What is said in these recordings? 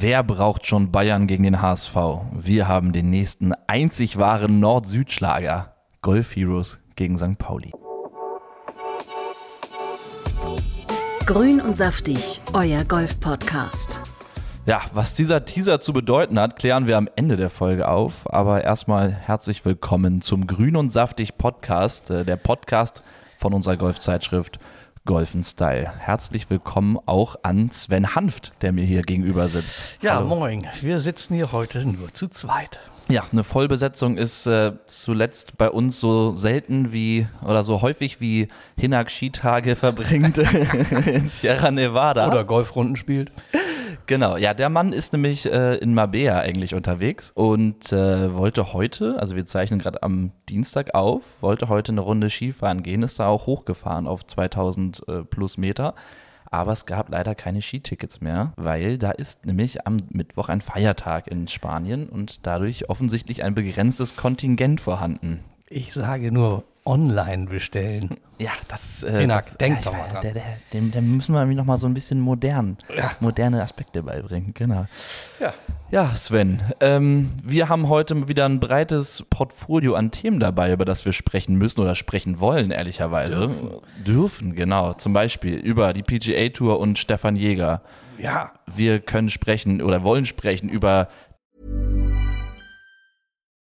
Wer braucht schon Bayern gegen den HSV? Wir haben den nächsten einzig wahren Nord-Süd-Schlager. Golf Heroes gegen St. Pauli. Grün und saftig, euer Golf-Podcast. Ja, was dieser Teaser zu bedeuten hat, klären wir am Ende der Folge auf. Aber erstmal herzlich willkommen zum Grün und saftig Podcast, äh, der Podcast von unserer Golfzeitschrift Golfen Style. Herzlich willkommen auch an Sven Hanft, der mir hier gegenüber sitzt. Ja, Hallo. moin. Wir sitzen hier heute nur zu zweit. Ja, eine Vollbesetzung ist äh, zuletzt bei uns so selten wie oder so häufig wie Hinak Skitage verbringt in Sierra Nevada. Oder Golfrunden spielt. Genau, ja, der Mann ist nämlich äh, in Mabea eigentlich unterwegs und äh, wollte heute, also wir zeichnen gerade am Dienstag auf, wollte heute eine Runde Skifahren gehen, ist da auch hochgefahren auf 2000 äh, plus Meter. Aber es gab leider keine Skitickets mehr, weil da ist nämlich am Mittwoch ein Feiertag in Spanien und dadurch offensichtlich ein begrenztes Kontingent vorhanden. Ich sage nur online bestellen. Ja, das. Äh, Hinak, das, denk ja, doch mal dran. Der, der, dem, dem müssen wir noch mal so ein bisschen modern, Ja. moderne Aspekte beibringen. Genau. Ja. Ja, Sven, ähm, wir haben heute wieder ein breites Portfolio an Themen dabei, über das wir sprechen müssen oder sprechen wollen, ehrlicherweise. Dürfen, Dürfen genau. Zum Beispiel über die PGA Tour und Stefan Jäger. Ja. Wir können sprechen oder wollen sprechen über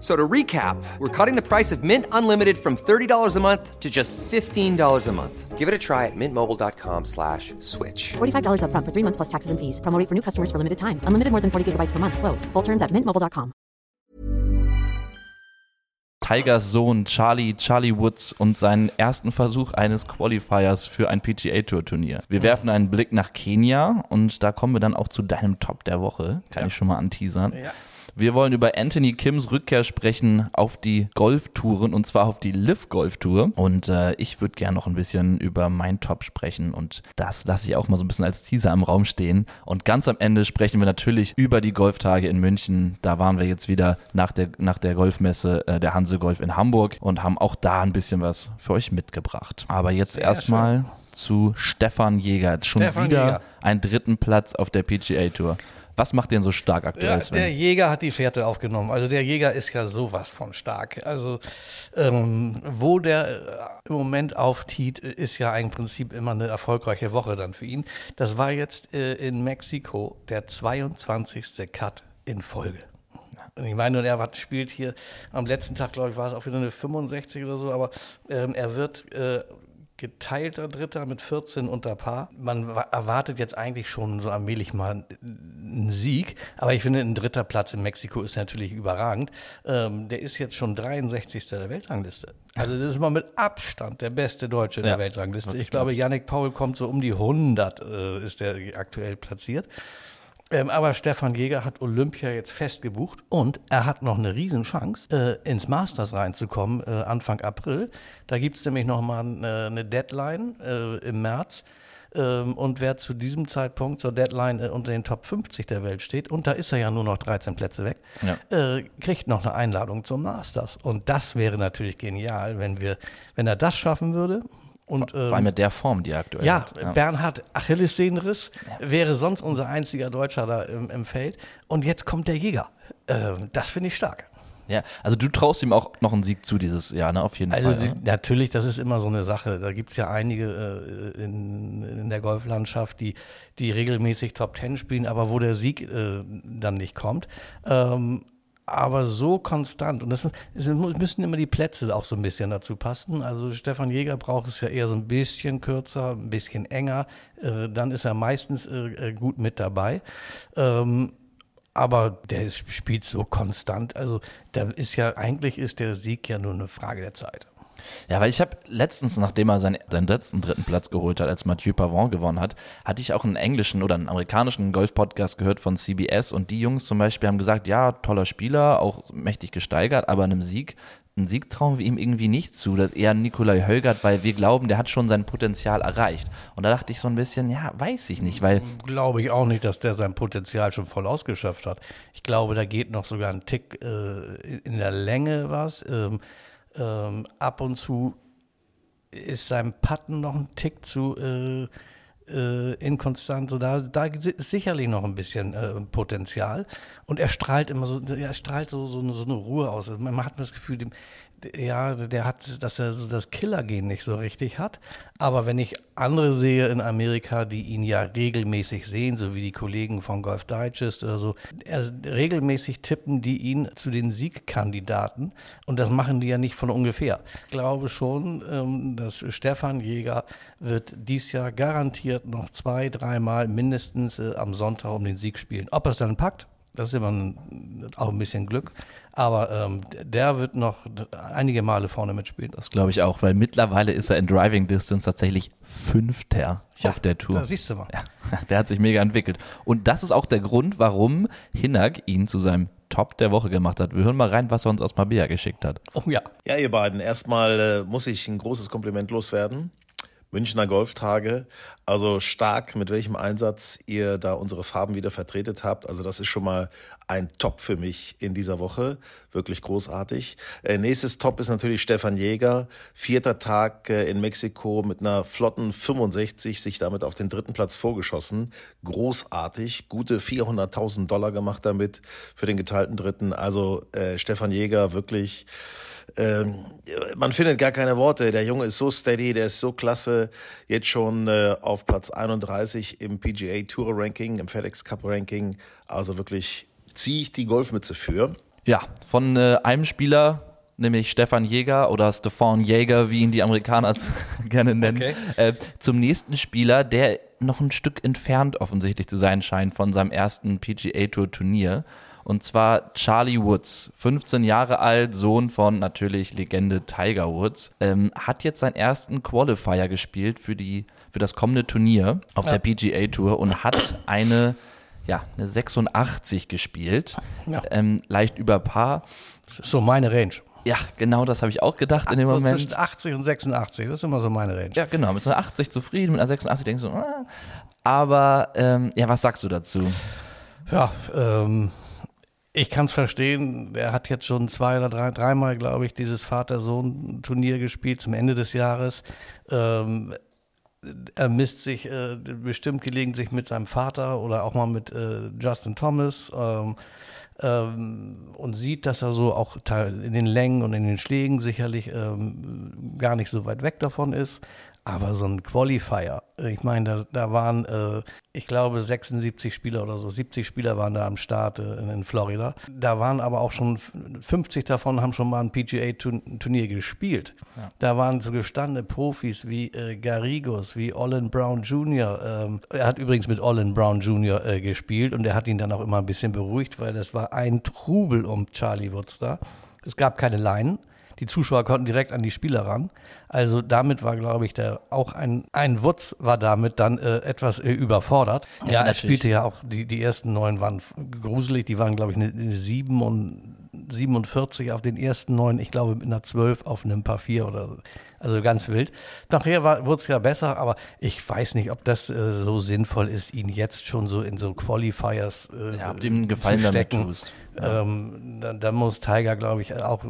So to recap, we're cutting the price of Mint Unlimited from $30 a month to just $15 a month. Give it a try at mintmobile.com slash switch. $45 upfront for three months plus taxes and fees. Promo rate for new customers for limited time. Unlimited more than 40 gigabytes per month. Slows. Full terms at mintmobile.com. Tigers Sohn Charlie, Charlie Woods und seinen ersten Versuch eines Qualifiers für ein PGA Tour Turnier. Wir werfen einen Blick nach Kenia und da kommen wir dann auch zu deinem Top der Woche. Kann ich schon mal anteasern. Ja. Wir wollen über Anthony Kims Rückkehr sprechen auf die Golftouren und zwar auf die Liv Golf Tour. Und äh, ich würde gerne noch ein bisschen über mein Top sprechen und das lasse ich auch mal so ein bisschen als Teaser im Raum stehen. Und ganz am Ende sprechen wir natürlich über die Golftage in München. Da waren wir jetzt wieder nach der, nach der Golfmesse äh, der Hanse Golf in Hamburg und haben auch da ein bisschen was für euch mitgebracht. Aber jetzt erstmal zu Stefan Jäger. Schon Stefan wieder Jäger. einen dritten Platz auf der PGA Tour. Was macht den so stark aktuell, Ja, der Jäger hat die Fährte aufgenommen. Also der Jäger ist ja sowas von stark. Also ähm, wo der äh, im Moment auftiet, ist ja im Prinzip immer eine erfolgreiche Woche dann für ihn. Das war jetzt äh, in Mexiko der 22. Cut in Folge. Und Ich meine, und er hat, spielt hier am letzten Tag, glaube ich, war es auch wieder eine 65 oder so, aber ähm, er wird äh, geteilter Dritter mit 14 unter Paar. Man wa- erwartet jetzt eigentlich schon so allmählich mal einen Sieg, aber ich finde, ein dritter Platz in Mexiko ist natürlich überragend. Ähm, der ist jetzt schon 63. der Weltrangliste. Also das ist mal mit Abstand der beste Deutsche in Ja. der Weltrangliste. Ich glaube, Yannick Paul kommt so um die 100, äh, ist der aktuell platziert. Ähm, aber Stefan Jäger hat Olympia jetzt fest gebucht und er hat noch eine Riesenchance, äh, ins Masters reinzukommen äh, Anfang April. Da gibt es nämlich noch mal äh, eine Deadline äh, im März. Ähm, und wer zu diesem Zeitpunkt zur Deadline äh, unter den Top 50 der Welt steht, und da ist er ja nur noch 13 Plätze weg, äh, kriegt noch eine Einladung zum Masters. Und das wäre natürlich genial, wenn wir, wenn er das schaffen würde. Und, Vor allem ähm, mit der Form, die er aktuell ja, hat. Bernhard Achillessehnenriss wäre sonst unser einziger Deutscher da im, im Feld. Und jetzt kommt der Jäger. Ähm, das finde ich stark. Ja, also du traust ihm auch noch einen Sieg zu dieses Jahr, ne? Auf jeden Also Fall. ne? natürlich, das ist immer so eine Sache. Da gibt es ja einige äh, in, in der Golflandschaft, die, die regelmäßig Top Ten spielen, aber wo der Sieg äh, dann nicht kommt. Ähm, aber so konstant. Und das ist, es müssen immer die Plätze auch so ein bisschen dazu passen. Also Stefan Jäger braucht es ja eher so ein bisschen kürzer, ein bisschen enger. Äh, dann ist er meistens äh, äh, gut mit dabei. Ähm, aber der ist, spielt so konstant. Also da ist ja, eigentlich ist der Sieg ja nur eine Frage der Zeit. Ja, weil ich habe letztens, nachdem er seinen, seinen letzten dritten Platz geholt hat, als Mathieu Pavon gewonnen hat, hatte ich auch einen englischen oder einen amerikanischen Golf-Podcast gehört von CBS und die Jungs zum Beispiel haben gesagt, ja, toller Spieler, auch mächtig gesteigert, aber einem Sieg einen Sieg trauen wir ihm irgendwie nicht zu. Das ist eher Nikolai Hölgert, weil wir glauben, der hat schon sein Potenzial erreicht. Und da dachte ich so ein bisschen, ja, weiß ich nicht, weil Glaube ich auch nicht, dass der sein Potenzial schon voll ausgeschöpft hat. Ich glaube, da geht noch sogar ein Tick äh, in der Länge was. Ähm, ähm, ab und zu ist sein Patten noch ein Tick zu äh, äh, inkonstant. So da, da ist sicherlich noch ein bisschen äh, Potenzial. Und er strahlt immer so, er strahlt so, so, eine, so eine Ruhe aus. Man hat das Gefühl, dem, ja, der hat, dass er so das Killergen nicht so richtig hat. Aber wenn ich andere sehe in Amerika, die ihn ja regelmäßig sehen, so wie die Kollegen von Golf Digest oder so, er, regelmäßig tippen die ihn zu den Siegkandidaten. Und das machen die ja nicht von ungefähr. Ich glaube schon, ähm, dass Stefan Jäger wird dies Jahr garantiert noch zwei, dreimal mindestens äh, am Sonntag um den Sieg spielen. Ob er es dann packt, das ist immer ein, auch ein bisschen Glück. Aber ähm, der wird noch einige Male vorne mitspielen. das glaube ich auch, weil mittlerweile ist er in Driving Distance tatsächlich Fünfter Ja, auf der Tour. Da siehst du mal. Ja, der hat sich mega entwickelt. Und das ist auch der Grund, warum Hinak ihn zu seinem Top der Woche gemacht hat. Wir hören mal rein, was er uns aus Mabea geschickt hat. Oh ja. Ja, ihr beiden, erstmal äh, muss ich ein großes Kompliment loswerden. Münchner Golftage, also stark, mit welchem Einsatz ihr da unsere Farben wieder vertretet habt. Also das ist schon mal ein Top für mich in dieser Woche, wirklich großartig. Äh, nächstes Top ist natürlich Stefan Jäger, vierter Tag äh, in Mexiko mit einer flotten 65, sich damit auf den dritten Platz vorgeschossen. Großartig, gute 400.000 Dollar gemacht damit für den geteilten Dritten. Also äh, Stefan Jäger wirklich ähm, man findet gar keine Worte. Der Junge ist so steady, der ist so klasse. Jetzt schon äh, auf Platz 31 im PGA Tour Ranking, im FedEx Cup Ranking. Also wirklich ziehe ich die Golfmütze für. Ja, von äh, einem Spieler, nämlich Stefan Jäger oder Stefan Jäger, wie ihn die Amerikaner gerne nennen, Okay. äh, zum nächsten Spieler, der noch ein Stück entfernt offensichtlich zu sein scheint von seinem ersten PGA Tour Turnier. Und zwar Charlie Woods, 15 Jahre alt, Sohn von natürlich Legende Tiger Woods, ähm, hat jetzt seinen ersten Qualifier gespielt für, die, für das kommende Turnier auf der PGA Tour und hat eine, ja, eine 86 gespielt, Ja. ähm, leicht über Paar. So meine Range. Ja, genau das habe ich auch gedacht in dem So Moment. zwischen 80 und 86, das ist immer so meine Range. Ja, genau, mit einer 80 zufrieden, mit einer 86 denkst du, ah. aber ähm, ja, was sagst du dazu? Ja, ähm, ich kann es verstehen. Er hat jetzt schon zwei oder drei, dreimal, glaube ich, dieses Vater-Sohn-Turnier gespielt zum Ende des Jahres. Ähm, er misst sich äh, bestimmt gelegentlich mit seinem Vater oder auch mal mit äh, Justin Thomas ähm, ähm, und sieht, dass er so auch in den Längen und in den Schlägen sicherlich ähm, gar nicht so weit weg davon ist. Aber so ein Qualifier, ich meine, da, da waren, äh, ich glaube, 76 Spieler oder so, 70 Spieler waren da am Start äh, in, Florida. Da waren aber auch schon f- 50 davon haben schon mal ein PGA-Turnier gespielt. Da waren so gestandene Profis wie äh, Garrigos, wie Olin Brown Jr. Ähm, er hat übrigens mit Olin Brown Jr. Äh, gespielt und er hat ihn dann auch immer ein bisschen beruhigt, weil das war ein Trubel um Charlie Woods da. Es gab keine Leinen. Die Zuschauer konnten direkt an die Spieler ran. Also damit war, glaube ich, der auch ein, ein Wutz war damit dann äh, etwas äh, überfordert. ist ja, er spielte ja auch, die, die ersten neun waren gruselig, die waren, glaube ich, eine, eine 7 und 47 auf den ersten neun, ich glaube mit einer 12 auf einem Paar 4 oder so. Also ganz wild. Nachher wurde es ja besser, aber ich weiß nicht, ob das äh, so sinnvoll ist, ihn jetzt schon so in so Qualifiers äh, Ja, ob einen Gefallen zu damit stecken. tust. Ähm, da, da muss Tiger, glaube ich, auch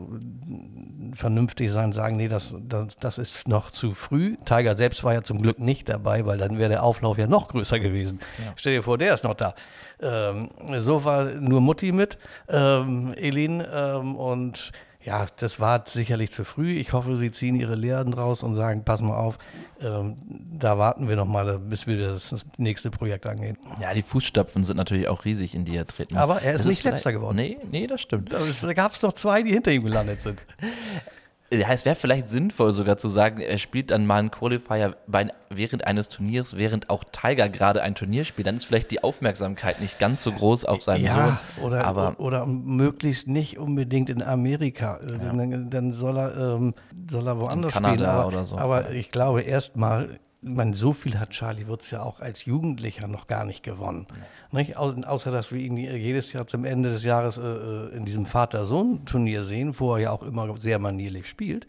vernünftig sein, sagen, nee, das, das, das ist noch zu früh. Tiger selbst war ja zum Glück nicht dabei, weil dann wäre der Auflauf ja noch größer gewesen. Stell dir vor, der ist noch da. Ähm, so war nur Mutti mit, ähm, Elin, ähm, und ja, das war sicherlich zu früh. Ich hoffe, sie ziehen ihre Lehren draus und sagen, pass mal auf, ähm, da warten wir noch mal, bis wir das, das nächste Projekt angehen. Ja, die Fußstapfen sind natürlich auch riesig, in die er treten muss. Aber er ist Das nicht vielleicht- Letzter geworden. Nee, nee, das stimmt. Da gab es noch zwei, die hinter ihm gelandet sind. Ja, es wäre vielleicht sinnvoll sogar zu sagen, er spielt dann mal einen Qualifier bei, während eines Turniers, während auch Tiger gerade ein Turnier spielt. Dann ist vielleicht die Aufmerksamkeit nicht ganz so groß auf seinem Ja, Sohn. oder, aber oder möglichst nicht unbedingt in Amerika. Dann, dann soll er, ähm, soll er woanders Kanada spielen. Aber, oder so. aber ich glaube, erstmal man, so viel hat Charlie Wurz ja auch als Jugendlicher noch gar nicht gewonnen. Nicht? Au außer, dass wir ihn jedes Jahr zum Ende des Jahres äh, äh in diesem Vater-Sohn-Turnier sehen, wo er ja auch immer sehr manierlich spielt.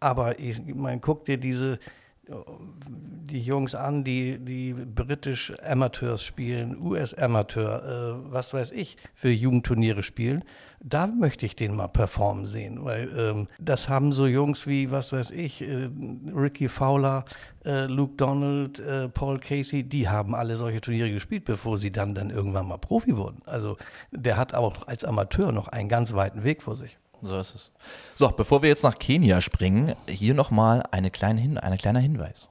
Aber ich, man guckt dir diese die Jungs an, die, die britisch Amateurs spielen, US-Amateur, äh, was weiß ich, für Jugendturniere spielen. Da möchte ich den mal performen sehen, weil ähm, das haben so Jungs wie, was weiß ich, äh, Ricky Fowler, äh, Luke Donald, äh, Paul Casey, die haben alle solche Turniere gespielt, bevor sie dann, dann irgendwann mal Profi wurden. Also der hat auch als Amateur noch einen ganz weiten Weg vor sich. So ist es. So, bevor wir jetzt nach Kenia springen, hier nochmal eine kleine Hin ein kleiner Hinweis.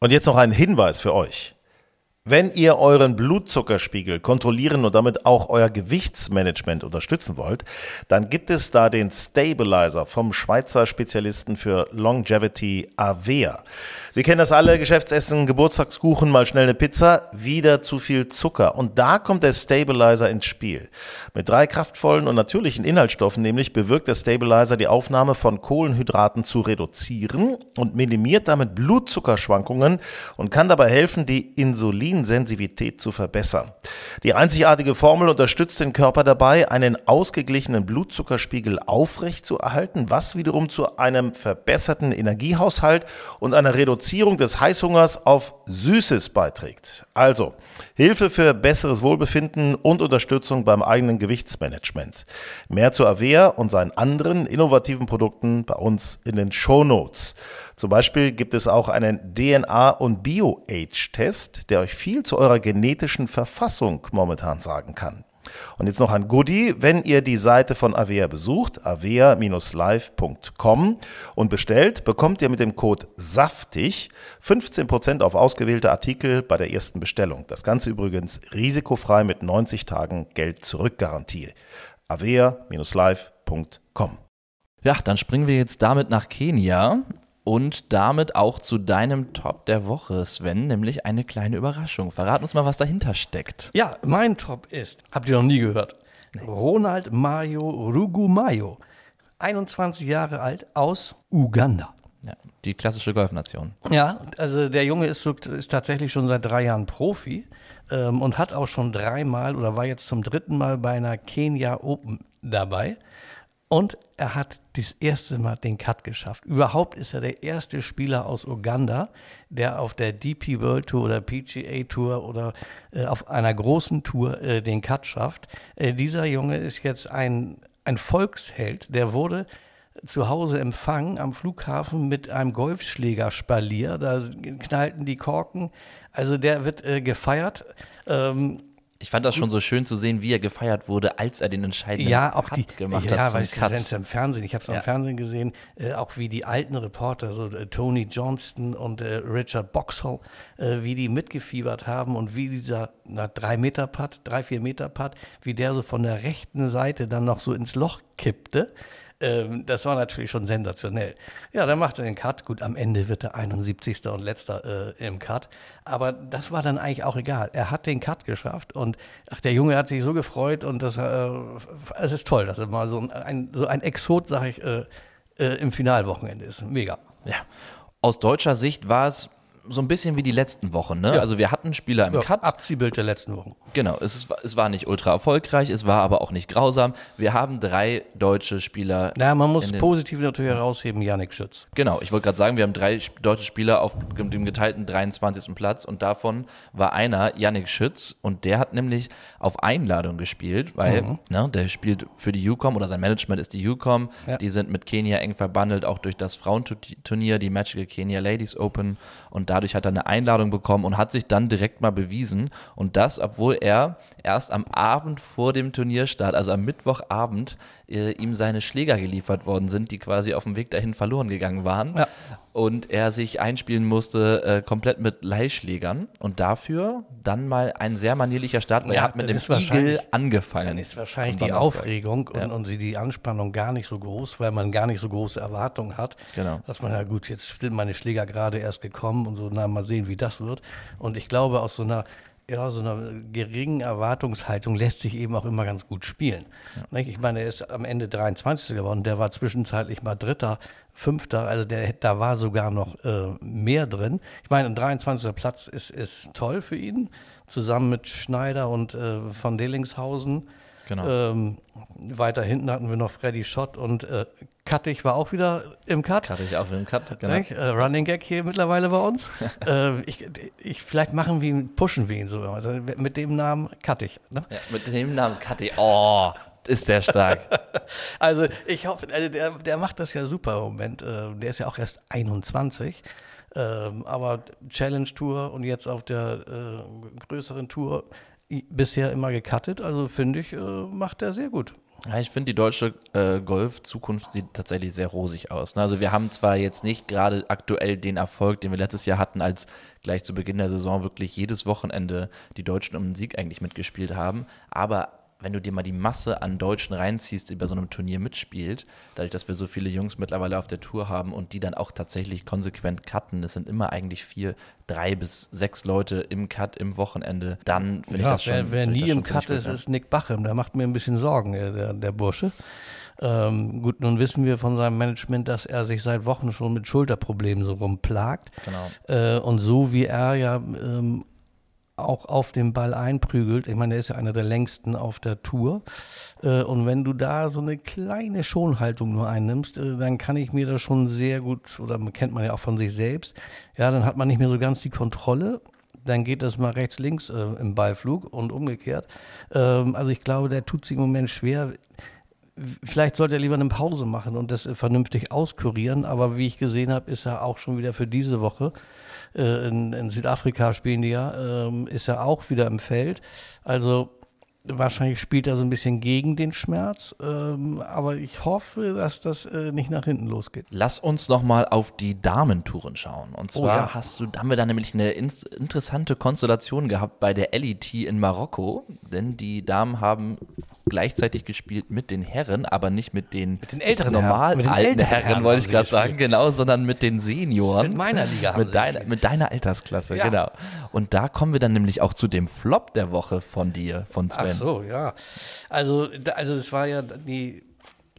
Und jetzt noch ein Hinweis für euch. Wenn ihr euren Blutzuckerspiegel kontrollieren und damit auch euer Gewichtsmanagement unterstützen wollt, dann gibt es da den Stabilizer vom Schweizer Spezialisten für Longevity Avea. Wir kennen das alle, Geschäftsessen, Geburtstagskuchen, mal schnell eine Pizza, wieder zu viel Zucker. Und da kommt der Stabilizer ins Spiel. Mit drei kraftvollen und natürlichen Inhaltsstoffen nämlich bewirkt der Stabilizer die Aufnahme von Kohlenhydraten zu reduzieren und minimiert damit Blutzuckerschwankungen und kann dabei helfen, die Insulinsensitivität zu verbessern. Die einzigartige Formel unterstützt den Körper dabei, einen ausgeglichenen Blutzuckerspiegel aufrecht zu erhalten, was wiederum zu einem verbesserten Energiehaushalt und einer Reduzierung des Heißhungers auf Süßes beiträgt. Also Hilfe für besseres Wohlbefinden und Unterstützung beim eigenen Gewichtsmanagement. Mehr zu Avea und seinen anderen innovativen Produkten bei uns in den Show Notes. Zum Beispiel gibt es auch einen DNA- und Bio-Age-Test, der euch viel zu eurer genetischen Verfassung momentan sagen kann. Und jetzt noch ein Goodie, wenn ihr die Seite von Avea besucht, avea-live.com und bestellt, bekommt ihr mit dem Code SAFTIG 15% auf ausgewählte Artikel bei der ersten Bestellung. Das Ganze übrigens risikofrei mit 90 Tagen Geld zurück Garantie. avea-live.com Ja, dann springen wir jetzt damit nach Kenia und damit auch zu deinem Top der Woche, Sven, nämlich eine kleine Überraschung. Verrat uns mal, was dahinter steckt. Ja, mein Top ist, habt ihr noch nie gehört, nee. Ronald Mayo Rugumayo, 21 Jahre alt aus Uganda. Ja, die klassische Golfnation. Ja, also der Junge ist, ist tatsächlich schon seit drei Jahren Profi ähm, und hat auch schon dreimal oder war jetzt zum dritten Mal bei einer Kenia Open dabei. Und er hat das erste Mal den Cut geschafft. Überhaupt ist er der erste Spieler aus Uganda, der auf der DP World Tour oder PGA Tour oder äh, auf einer großen Tour äh, den Cut schafft. Äh, dieser Junge ist jetzt ein, ein Volksheld. Der wurde zu Hause empfangen am Flughafen mit einem Golfschlägerspalier. Da knallten die Korken. Also der wird äh, gefeiert. Ähm, ich fand das schon so schön zu sehen, wie er gefeiert wurde, als er den entscheidenden ja, auch die, gemacht ja, hat. Ja, weißt du, es im Fernsehen, ich habe es ja. am Fernsehen gesehen, äh, auch wie die alten Reporter, so äh, Tony Johnston und äh, Richard Boxhall, äh, wie die mitgefiebert haben und wie dieser na, drei Meter Putt, drei, vier Meter Putt, wie der so von der rechten Seite dann noch so ins Loch kippte. Ähm, das war natürlich schon sensationell. Ja, dann macht er den Cut. Gut, am Ende wird er 71. und letzter äh, im Cut. Aber das war dann eigentlich auch egal. Er hat den Cut geschafft und ach, der Junge hat sich so gefreut und das, äh, es ist toll, dass er mal so ein, so ein Exot, sag ich, äh, äh, im Finalwochenende ist. Mega. Ja. Aus deutscher Sicht war es so ein bisschen wie die letzten Wochen. Ne? Ja. Also wir hatten Spieler im ja, Cut. Abziehbild der letzten Wochen. Genau, es, es war nicht ultra erfolgreich, es war aber auch nicht grausam. Wir haben drei deutsche Spieler. Na, man muss positiv natürlich herausheben, Yannick Schütz. Genau, ich wollte gerade sagen, wir haben drei deutsche Spieler auf dem geteilten 23. Platz und davon war einer Yannick Schütz und der hat nämlich auf Einladung gespielt, weil mhm. ne, der spielt für die UCOM oder sein Management ist die UCOM. Ja. Die sind mit Kenia eng verbandelt, auch durch das Frauenturnier, die Magical Kenya Ladies Open und da dadurch hat er eine Einladung bekommen und hat sich dann direkt mal bewiesen. Und das, obwohl er erst am Abend vor dem Turnierstart, also am Mittwochabend, äh, ihm seine Schläger geliefert worden sind, die quasi auf dem Weg dahin verloren gegangen waren. Ja. Und er sich einspielen musste äh, komplett mit Leihschlägern und dafür dann mal ein sehr manierlicher Start, weil Ja, er hat mit dem Igel angefangen. Dann ist wahrscheinlich die. Aufregung und, Ja. und sie die Anspannung gar nicht so groß, weil man gar nicht so große Erwartungen hat. Genau. Dass man, ja gut, jetzt sind meine Schläger gerade erst gekommen und so, na, mal sehen, wie das wird. Und ich glaube, aus so einer, ja, so einer geringen Erwartungshaltung lässt sich eben auch immer ganz gut spielen. Nicht? Ich meine, er ist am Ende 23. geworden, der war zwischenzeitlich mal Dritter, Fünfter, also der, da war sogar noch äh, mehr drin. Ich meine, ein 23. Platz ist, ist toll für ihn, zusammen mit Schneider und äh, von Delingshausen. Genau. Ähm, weiter hinten hatten wir noch Freddy Schott und äh, Kattig war auch wieder im Cut. Hatte ich auch im Cut. Genau. Nicht? Äh, Running Gag hier mittlerweile bei uns. äh, ich, ich, vielleicht machen wir ihn, pushen wir ihn so. Also mit dem Namen Kattig. Ne? Ja, mit dem Namen Kathi. Oh, ist der stark. Also ich hoffe, also der, der macht das ja super im Moment. Äh, der ist ja auch erst 21. Ähm, aber Challenge Tour und jetzt auf der äh, größeren Tour bisher immer gecuttet. Also finde ich, äh, macht er sehr gut. Ja, ich finde, die deutsche äh, Golf-Zukunft sieht tatsächlich sehr rosig aus. Ne? Also wir haben zwar jetzt nicht gerade aktuell den Erfolg, den wir letztes Jahr hatten, als gleich zu Beginn der Saison wirklich jedes Wochenende die Deutschen um den Sieg eigentlich mitgespielt haben, aber wenn du dir mal die Masse an Deutschen reinziehst, die bei so einem Turnier mitspielt, dadurch, dass wir so viele Jungs mittlerweile auf der Tour haben und die dann auch tatsächlich konsequent cutten, es sind immer eigentlich vier, drei bis sechs Leute im Cut im Wochenende, dann finde ich das schon wer, wer finde ich nie im schon Cut ist, ja. ist Nick Bachem. Der macht mir ein bisschen Sorgen, der, der Bursche. Ähm, gut, nun wissen wir von seinem Management, dass er sich seit Wochen schon mit Schulterproblemen so rumplagt. Genau. Äh, und so wie er ja ähm, auch auf den Ball einprügelt, ich meine, er ist ja einer der längsten auf der Tour. Äh, und wenn du da so eine kleine Schonhaltung nur einnimmst, äh, dann kann ich mir das schon sehr gut, oder kennt man ja auch von sich selbst, ja, dann hat man nicht mehr so ganz die Kontrolle. Dann geht das mal rechts, links äh, im Ballflug und umgekehrt. Ähm, also ich glaube, der tut sich im Moment schwer. Vielleicht sollte er lieber eine Pause machen und das vernünftig auskurieren. Aber wie ich gesehen habe, ist er auch schon wieder für diese Woche. Äh, in, in Südafrika spielen die ja, ähm, ist er auch wieder im Feld. Also wahrscheinlich spielt er so ein bisschen gegen den Schmerz. Ähm, aber ich hoffe, dass das äh, nicht nach hinten losgeht. Lass uns noch mal auf die Damentouren schauen. Und zwar Oh ja. hast du, da haben wir da nämlich eine ins- interessante Konstellation gehabt bei der LET in Marokko, denn die Damen haben gleichzeitig gespielt mit den Herren, aber nicht mit den, den älteren normal Herren. Mit den alten Herren, Herren wollte ich gerade sagen, genau, sondern mit den Senioren. Mit meiner Liga mit deiner, mit deiner Altersklasse, Ja. genau. Und da kommen wir dann nämlich auch zu dem Flop der Woche von dir, von Sven. Ach so, ja. Also, also es war ja die,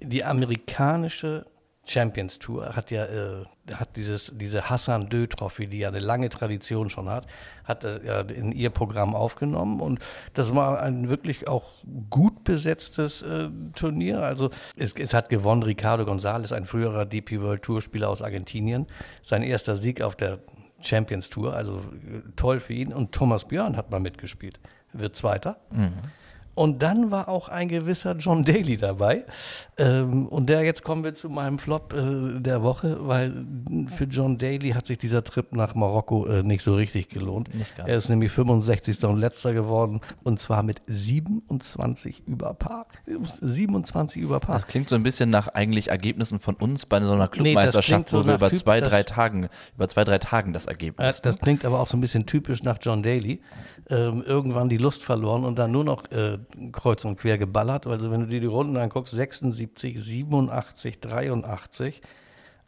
die amerikanische Champions Tour hat ja äh, hat dieses diese Hassan Dö Trophy, die ja eine lange Tradition schon hat, hat das in ihr Programm aufgenommen und das war ein wirklich auch gut besetztes äh, Turnier. Also es, es hat gewonnen Ricardo González, ein früherer DP World Tour Spieler aus Argentinien, sein erster Sieg auf der Champions Tour, also äh, toll für ihn und Thomas Björn hat mal mitgespielt, wird Zweiter. Und dann war auch ein gewisser John Daly dabei. Ähm, und der, jetzt kommen wir zu meinem Flop äh, der Woche, weil für John Daly hat sich dieser Trip nach Marokko äh, nicht so richtig gelohnt. Er ist nämlich 65. und letzter geworden und zwar mit 27 über Paar. 27 über Paar. Das klingt so ein bisschen nach eigentlich Ergebnissen von uns bei so einer Nee, Clubmeisterschaft, klingt so wo wir über Typ- zwei, drei Tagen, über zwei, drei Tagen das Ergebnis. das klingt aber auch so ein bisschen typisch nach John Daly. Ähm, irgendwann die Lust verloren und dann nur noch äh, kreuz und quer geballert. Also wenn du dir die Runden anguckst, 76, 87, 83.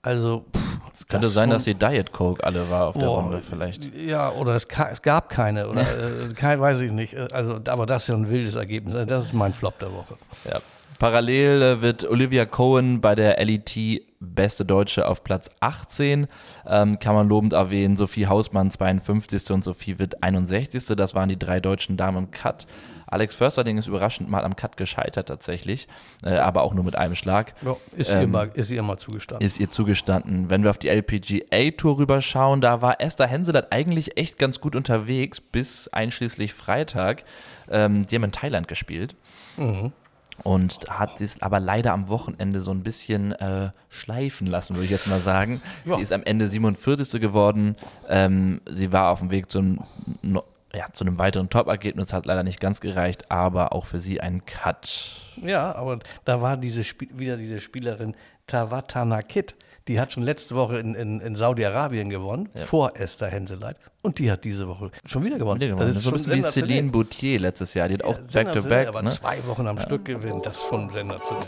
Also pff, Es könnte das sein, dass die Diet Coke alle war auf der Boah, Runde vielleicht. Ja, oder es, es gab keine oder äh, kein, weiß ich nicht. Äh, Also, aber das ist ja ein wildes Ergebnis. Also, Das ist mein Flop der Woche. Ja. Parallel äh, wird Olivia Cohen bei der LET beste Deutsche auf Platz 18. Ähm, kann man lobend erwähnen. Sophie Hausmann 52. und Sophie Witt 61. Das waren die drei deutschen Damen im Cut. Alex Försterling ist überraschend mal am Cut gescheitert tatsächlich, äh, aber auch nur mit einem Schlag. Ja, ist, ihr Ähm, mal, ist ihr mal zugestanden. ist ihr zugestanden. Wenn wir auf die LPGA-Tour rüberschauen, da war Esther Henselert eigentlich echt ganz gut unterwegs, bis einschließlich Freitag. Ähm, die haben in Thailand gespielt. Und hat es aber leider am Wochenende so ein bisschen äh, schleifen lassen, würde ich jetzt mal sagen. Sie ist am Ende 47. geworden. Ähm, sie war auf dem Weg zum, ja, zu einem weiteren Top-Ergebnis, hat leider nicht ganz gereicht, aber auch für sie ein Cut. Ja, aber da war diese Spiel wieder diese Spielerin Tawatana Kid. Die hat schon letzte Woche in, in, in Saudi-Arabien gewonnen, vor Esther Henseleit. Und die hat diese Woche schon wieder gewonnen. Das ist so ein bisschen wie Celine Boutier letztes Jahr. Die hat auch Back-to-Back. Aber ne? zwei Wochen am Stück gewinnt, das ist schon sensationell.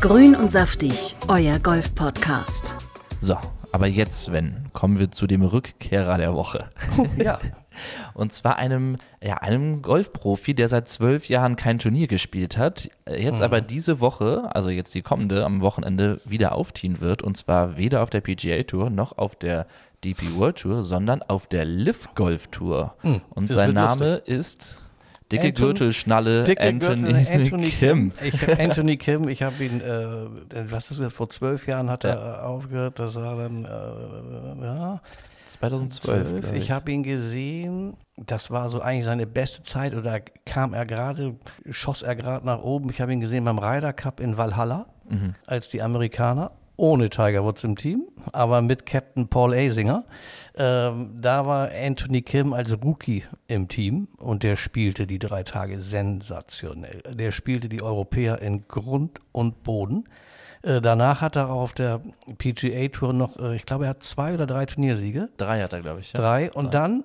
Grün und saftig, euer Golf-Podcast. So, aber jetzt, Sven, kommen wir zu dem Rückkehrer der Woche. Ja, Und zwar einem, ja, einem Golfprofi, der seit zwölf Jahren kein Turnier gespielt hat, jetzt aber diese Woche, also jetzt die kommende, am Wochenende wieder aufziehen wird. Und zwar weder auf der PGA Tour noch auf der DP World Tour, sondern auf der Liv Golf Tour. Und das sein Name lustig. ist Dicke Anton- Gürtelschnalle Dicke Anthony, Gürtel, Anthony Kim. Ich, Anthony Kim, ich habe ihn, äh, was ist das, vor zwölf Jahren hat er äh, aufgehört, das war dann, äh, ja, 2012. zwölf. glaub Ich habe ihn gesehen, das war so eigentlich seine beste Zeit oder kam er gerade, schoss er gerade nach oben. Ich habe ihn gesehen beim Ryder Cup in Valhalla, als die Amerikaner, ohne Tiger Woods im Team, aber mit Captain Paul Asinger. Ähm, da war Anthony Kim als Rookie im Team und der spielte die drei Tage sensationell. Der spielte die Europäer in Grund und Boden. Äh, danach hat er auf der PGA Tour noch, äh, ich glaube, er hat zwei oder drei Turniersiege. Drei hat er, glaube ich. Ja. Drei. Und dann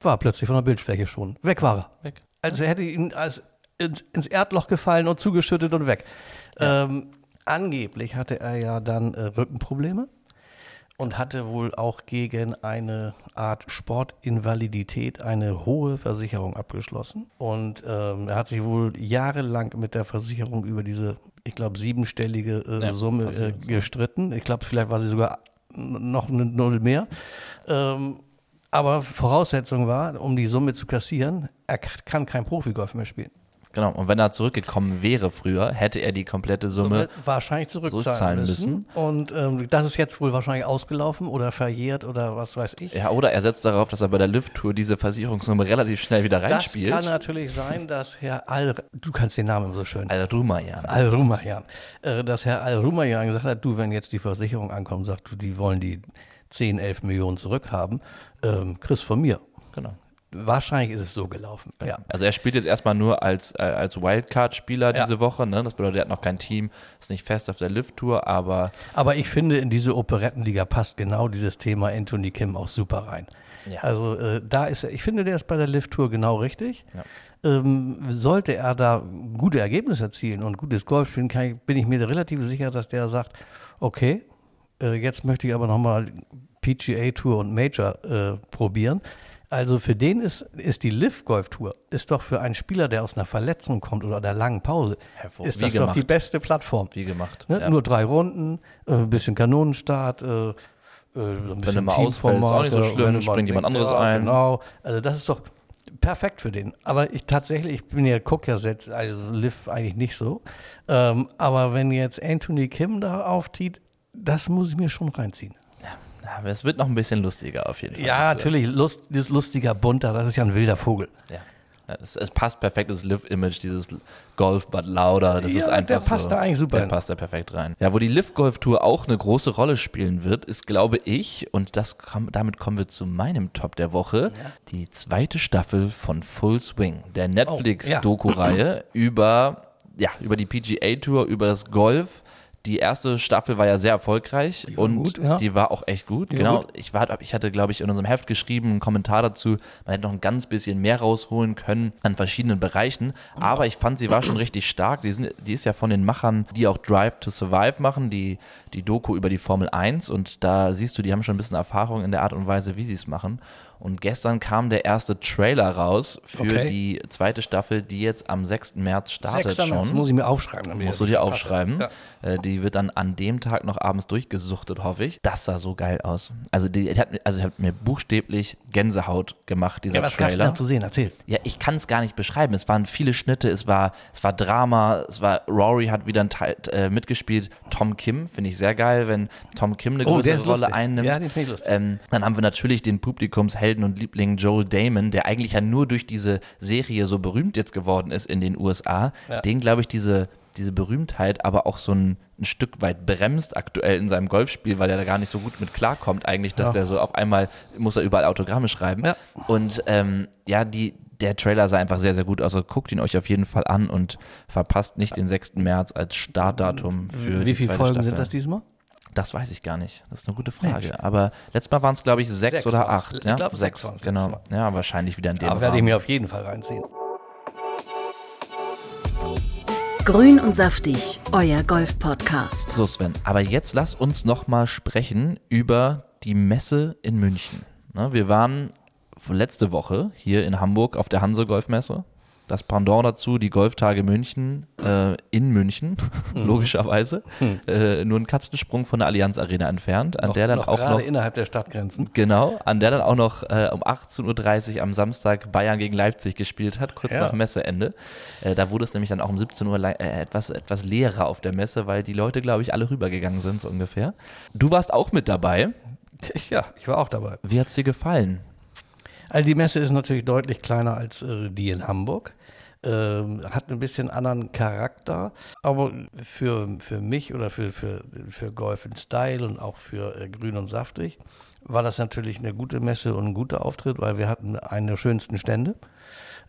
war er plötzlich von der Bildfläche schon. Weg war er. Weg. Also er hätte ihn als ins, ins Erdloch gefallen und zugeschüttet und weg. Ähm, angeblich hatte er ja dann äh, Rückenprobleme und hatte wohl auch gegen eine Art Sportinvalidität eine hohe Versicherung abgeschlossen. Und ähm, er hat sich wohl jahrelang mit der Versicherung über diese, ich glaube, siebenstellige äh, Ja, Summe äh, gestritten. Ich glaube, vielleicht war sie sogar noch eine Null mehr. Ähm, aber Voraussetzung war, um die Summe zu kassieren, er kann kein Profigolf mehr spielen. Genau. Und wenn er zurückgekommen wäre früher, hätte er die komplette Summe. wahrscheinlich zurückzahlen, zurückzahlen müssen. Und ähm, das ist jetzt wohl wahrscheinlich ausgelaufen oder verjährt oder was weiß ich. Ja, oder er setzt darauf, dass er bei der Lift-Tour diese Versicherungsnummer relativ schnell wieder das reinspielt. kann natürlich sein, dass Herr Al, du kannst den Namen so schön, Al-Rumayan. Al-Rumayan, äh, dass Herr Al-Rumayan gesagt hat, du, wenn jetzt die Versicherung ankommt, sagt du, die wollen die 10, 11 Millionen zurückhaben, ähm, kriegst von mir. Genau. Wahrscheinlich ist es so gelaufen. Ja. Also er spielt jetzt erstmal nur als, äh, als Wildcard-Spieler Ja. diese Woche. Ne? Das bedeutet, er hat noch kein Team, ist nicht fest auf der Lift-Tour, aber Aber ich finde, in diese Operettenliga passt genau dieses Thema Anthony Kim auch super rein. Ja. Also äh, da ist er, ich finde, der ist bei der Lift-Tour genau richtig. Ähm, sollte er da gute Ergebnisse erzielen und gutes Golf spielen, kann ich, bin ich mir relativ sicher, dass der sagt, okay, äh, jetzt möchte ich aber nochmal PGA Tour und Major äh, probieren. Also für den ist, ist die Liv Golf Tour, ist doch für einen Spieler, der aus einer Verletzung kommt oder einer langen Pause, Hervor- ist das doch die beste Plattform. wie gemacht. Ne? Ja. Nur drei Runden, äh, ein bisschen Kanonenstart, äh, äh, ein bisschen du mal ausfällst, ist auch nicht so schlimm, wenn du springt jemand anderes ja, ein. Genau, also das ist doch perfekt für den. Aber ich tatsächlich, ich bin ja, guck ja selbst, also Liv eigentlich nicht so. Ähm, aber wenn jetzt Anthony Kim da auftritt, das muss ich mir schon reinziehen. Ja, es wird noch ein bisschen lustiger auf jeden Fall. Ja, natürlich, Lust, dieses lustiger Bunter, das ist ja ein wilder Vogel. Ja. Ja, es, es passt perfekt, das Liv-Image, dieses Golf but louder. Das Ja, ist einfach der passt so, da eigentlich super Der hin. passt da perfekt rein. Ja, wo die Liv-Golf-Tour auch eine große Rolle spielen wird, ist, glaube ich, und das komm, damit kommen wir zu meinem Top der Woche, die zweite Staffel von Full Swing, der Netflix-Doku-Reihe über, ja, über die PGA-Tour, über das Golf. Die erste Staffel war ja sehr erfolgreich war und gut, ja. die war auch echt gut. Die war genau, gut. ich, war, ich hatte, glaube ich, in unserem Heft geschrieben, einen Kommentar dazu, man hätte noch ein ganz bisschen mehr rausholen können an verschiedenen Bereichen. Aber ich fand, sie war schon richtig stark. Die, sind, die ist ja von den Machern, die auch Drive to Survive machen, die, die Doku über die Formel 1. Und da siehst du, die haben schon ein bisschen Erfahrung in der Art und Weise, wie sie es machen. Und gestern kam der erste Trailer raus für Okay. die zweite Staffel, die jetzt am 6. März startet 6. schon. März, muss ich mir aufschreiben. damit Musst du das dir aufschreiben. Ja. Äh, Die wird dann an dem Tag noch abends durchgesuchtet, hoffe ich. Das sah so geil aus. Also die, die hat, mir- also hat mir buchstäblich Gänsehaut gemacht, dieser Ja, was gab's Trailer. da zu sehen? Erzähl. Ja, ich kann es gar nicht beschreiben. Es waren viele Schnitte, es war, es war Drama, es war, Rory hat wieder ein Teil, äh, mitgespielt. Tom Kim, finde ich sehr geil, wenn Tom Kim eine Oh, der größere ist Rolle lustig. einnimmt. Ja, den ich lustig. Ähm, dann haben wir natürlich den Publikumsheld Helden und Liebling Joel Damon, der eigentlich ja nur durch diese Serie so berühmt jetzt geworden ist in den USA, Ja. den glaube ich diese diese Berühmtheit aber auch so ein, ein Stück weit bremst aktuell in seinem Golfspiel, weil er da gar nicht so gut mit klarkommt eigentlich, dass Ja. der so auf einmal muss er überall Autogramme schreiben. Ja. Und ähm, ja, die, der Trailer sah einfach sehr, sehr gut aus. Also guckt ihn euch auf jeden Fall an und verpasst nicht den 6. März als Startdatum für Wie die viele Folgen Staffel. sind das diesmal? Das weiß ich gar nicht. Das ist eine gute Frage. Aber letztes Mal waren es, glaube ich, sechs, Sechs oder waren's. acht. Ich ja? glaub, sechs sechs. Genau. Ja, wahrscheinlich wieder in dem Da werde ich mir auf jeden Fall reinziehen. Grün und saftig, euer Golf-Podcast. So, Sven, aber jetzt lass uns noch mal sprechen über die Messe in München. Ne, wir waren letzte Woche hier in Hamburg auf der Hanse Golfmesse. Das Pendant dazu, die Golftage München äh, in München, Mhm. logischerweise. Äh, nur einen Katzensprung von der Allianz Arena entfernt, an Noch, der dann noch auch gerade noch innerhalb der Stadtgrenzen. Genau, an der dann auch noch äh, um 18.30 Uhr am Samstag Bayern gegen Leipzig gespielt hat, kurz Ja. nach Messeende. Äh, da wurde es nämlich dann auch um 17 Uhr äh, etwas, etwas leerer auf der Messe, weil die Leute, glaube ich, alle rübergegangen sind, so ungefähr. Du warst auch mit dabei. Ja, ich war auch dabei. Wie hat's dir gefallen? Also die Messe ist natürlich deutlich kleiner als äh, die in Hamburg. Ähm, hat ein bisschen anderen Charakter, aber für, für mich oder für, für, für Golf in Style und auch für äh, Grün und Saftig war das natürlich eine gute Messe und ein guter Auftritt, weil wir hatten einen der schönsten Stände.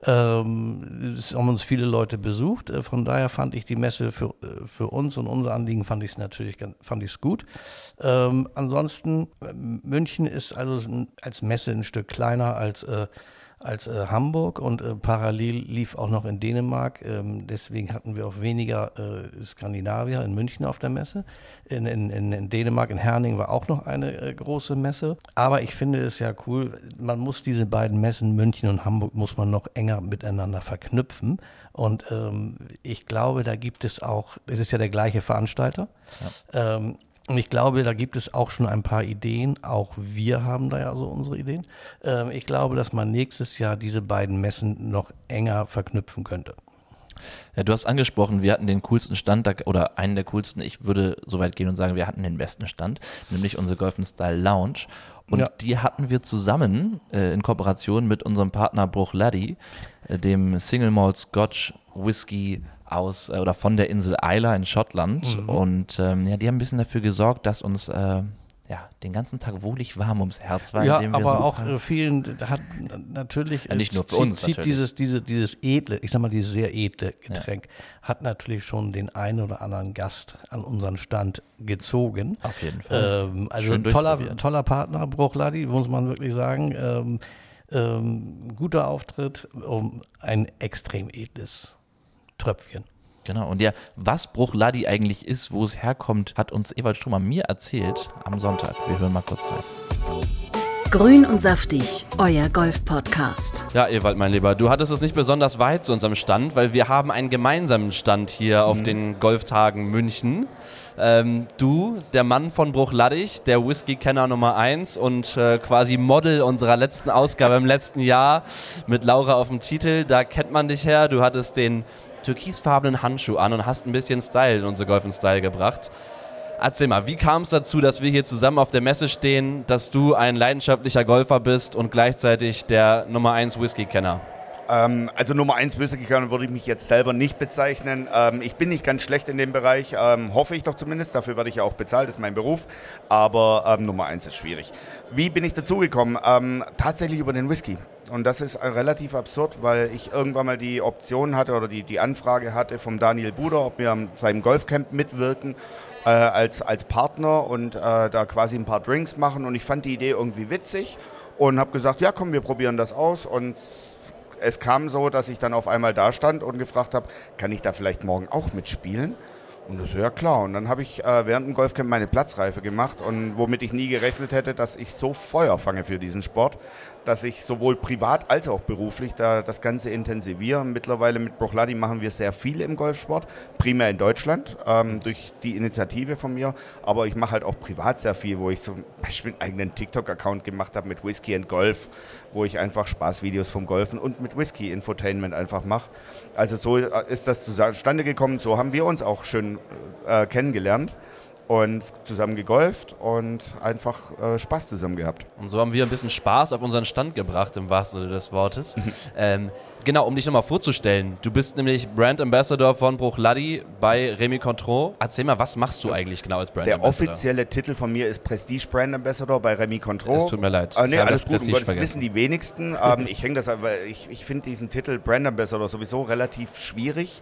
Ähm, es haben uns viele Leute besucht. Äh, Von daher fand ich die Messe für, äh, für uns und unser Anliegen fand ich es natürlich fand ich's gut. Ähm, ansonsten, äh, München ist also als Messe ein Stück kleiner als, äh, als äh, Hamburg und äh, parallel lief auch noch in Dänemark. Ähm, deswegen hatten wir auch weniger äh, Skandinavier in München auf der Messe. In, in, in, Dänemark, in Herning war auch noch eine äh, große Messe. Aber ich finde es ja cool, man muss diese beiden Messen, München und Hamburg, muss man noch enger miteinander verknüpfen. Und ähm, ich glaube, da gibt es auch, es ist ja der gleiche Veranstalter. Ähm, und ich glaube, da gibt es auch schon ein paar Ideen. Auch wir haben da ja so unsere Ideen. Ähm, ich glaube, dass man nächstes Jahr diese beiden Messen noch enger verknüpfen könnte. Ja, du hast angesprochen, wir hatten den coolsten Stand da- oder einen der coolsten. Ich würde so weit gehen und sagen, wir hatten den besten Stand, nämlich unsere Golf Style Lounge. Und Ja. die hatten wir zusammen äh, in Kooperation mit unserem Partner Bruchladi, äh, dem Single Malt Scotch Whisky aus äh, oder von der Insel Isla in Schottland. Mhm. Und ähm, ja, die haben ein bisschen dafür gesorgt, dass uns äh, ja, den ganzen Tag wohlig warm ums Herz war. Ja, aber so auch äh, vielen hat natürlich Ja, nicht äh, nur für zieht, uns zieht dieses diese, dieses edle, ich sag mal dieses sehr edle Getränk hat natürlich schon den einen oder anderen Gast an unseren Stand gezogen. Auf jeden Fall. Ähm, also Schön ein toller, toller Partner, Bruchladi, muss man wirklich sagen. Ähm, ähm, guter Auftritt, um ein extrem edles Tröpfchen. Genau, und ja, was Bruchladi eigentlich ist, wo es herkommt, hat uns Ewald Stromer mir erzählt am Sonntag. Wir hören mal kurz rein. Grün und saftig, euer Golf-Podcast. Ja, Ewald, mein Lieber, du hattest es nicht besonders weit zu unserem Stand, weil wir haben einen gemeinsamen Stand hier auf den Golftagen München. Ähm, du, der Mann von Bruchladdich, der Whisky-Kenner Nummer 1 und äh, quasi Model unserer letzten Ausgabe im letzten Jahr mit Laura auf dem Titel, da kennt man dich her. Du hattest den türkisfarbenen Handschuh an und hast ein bisschen Style in unsere Golf Style gebracht. Erzähl mal, wie kam es dazu, dass wir hier zusammen auf der Messe stehen, dass du ein leidenschaftlicher Golfer bist und gleichzeitig der Nummer 1 Whisky-Kenner? Ähm, also Nummer 1 Whisky-Kenner würde ich mich jetzt selber nicht bezeichnen. Ähm, ich bin nicht ganz schlecht in dem Bereich, ähm, hoffe ich doch zumindest. Dafür werde ich ja auch bezahlt, das ist mein Beruf. Aber ähm, Nummer 1 ist schwierig. Wie bin ich dazugekommen? Ähm, tatsächlich über den Whisky. Und das ist äh, relativ absurd, weil ich irgendwann mal die Option hatte oder die, die Anfrage hatte vom Daniel Buder, ob wir an seinem Golfcamp mitwirken äh, als, als Partner und äh, da quasi ein paar Drinks machen. Und ich fand die Idee irgendwie witzig und habe gesagt, ja komm, wir probieren das aus. Und es kam so, dass ich dann auf einmal da stand und gefragt habe, kann ich da vielleicht morgen auch mitspielen? Und das so, ja klar. Und dann habe ich äh, während dem Golfcamp meine Platzreife gemacht und womit ich nie gerechnet hätte, dass ich so Feuer fange für diesen Sport, dass ich sowohl privat als auch beruflich da das Ganze intensiviere. Mittlerweile mit Bruchladi machen wir sehr viel im Golfsport, primär in Deutschland, ähm, durch die Initiative von mir. Aber ich mache halt auch privat sehr viel, wo ich zum Beispiel einen eigenen TikTok-Account gemacht habe mit Whisky and Golf, wo ich einfach Spaßvideos vom Golfen und mit Whisky-Infotainment einfach mache. Also so äh, ist das zustande gekommen, so haben wir uns auch schön äh, kennengelernt. Und zusammen gegolft und einfach äh, Spaß zusammen gehabt. Und so haben wir ein bisschen Spaß auf unseren Stand gebracht, im wahrsten Sinne des Wortes. ähm, genau, um dich nochmal vorzustellen. Du bist nämlich Brand Ambassador von Bruchladi bei Remy Contro. Erzähl mal, was machst du eigentlich genau als Brand Der Ambassador? offizielle Titel von mir ist Prestige Brand Ambassador bei Remy Contro. Es tut mir leid. Ah, nee, alles das gut. Um vergessen. wissen die wenigsten. ähm, ich hänge das aber, ich, ich finde diesen Titel Brand Ambassador sowieso relativ schwierig,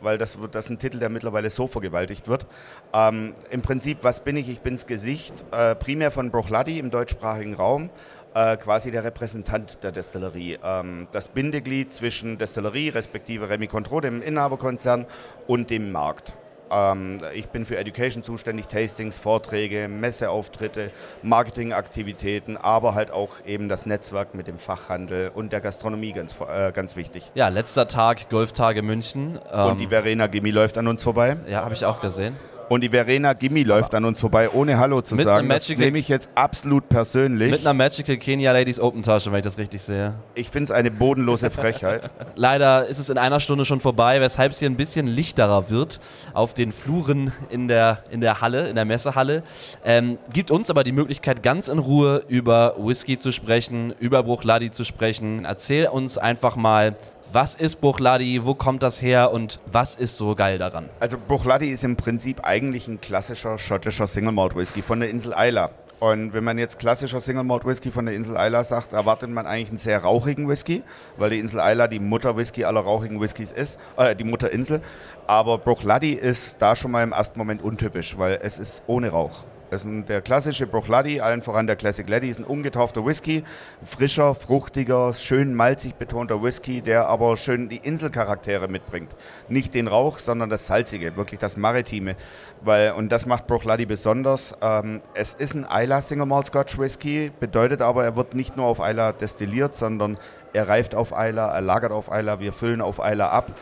weil das, das ist ein Titel, der mittlerweile so vergewaltigt wird. Ähm, Im Prinzip, was bin ich? Ich bin das Gesicht äh, primär von Bruchladi im deutschsprachigen Raum. Äh, quasi der Repräsentant der Destillerie. Ähm, das Bindeglied zwischen Destillerie, respektive Remy Contro, dem Inhaberkonzern, und dem Markt. Ähm, ich bin für Education zuständig, Tastings, Vorträge, Messeauftritte, Marketingaktivitäten, aber halt auch eben das Netzwerk mit dem Fachhandel und der Gastronomie ganz, äh, ganz wichtig. Ja, letzter Tag, Golftage München. Ähm, Und die Verena Gimmi läuft an uns vorbei. ja, habe ich auch gesehen. Und die Verena Gimmi läuft an uns vorbei, ohne Hallo zu Mit sagen. Das nehme ich jetzt absolut persönlich. Mit einer Magical Kenya Ladies Open Tasche, wenn ich das richtig sehe. ich finde es eine bodenlose Frechheit. Leider ist es in einer Stunde schon vorbei, weshalb es hier ein bisschen lichterer wird auf den Fluren in der, in der Halle, in der Messehalle. Ähm, gibt uns aber die Möglichkeit, ganz in Ruhe über Whisky zu sprechen, über Bruchladi zu sprechen. Erzähl uns einfach mal, was ist Bruchladi, wo kommt das her und was ist so geil daran? Also Bruchladi ist im Prinzip eigentlich ein klassischer schottischer Single Malt Whisky von der Insel Isla. Und wenn man jetzt klassischer Single Malt Whisky von der Insel Isla sagt, erwartet man eigentlich einen sehr rauchigen Whisky, weil die Insel Isla die Mutter Whisky aller rauchigen Whiskys ist, äh, die Mutterinsel. Aber Bruchladi ist da schon mal im ersten Moment untypisch, weil es ist ohne Rauch. Es ist der klassische Bruchladi, allen voran der Classic Laddie, ist ein ungetaufter Whisky. Frischer, fruchtiger, schön malzig betonter Whisky, der aber schön die Inselcharaktere mitbringt. Nicht den Rauch, sondern das Salzige, wirklich das Maritime. Weil, und das macht Bruchladi besonders. Ähm, es ist ein Isla Single Malt Scotch Whisky, bedeutet aber, er wird nicht nur auf Isla destilliert, sondern er reift auf Isla, er lagert auf Isla, wir füllen auf Isla ab.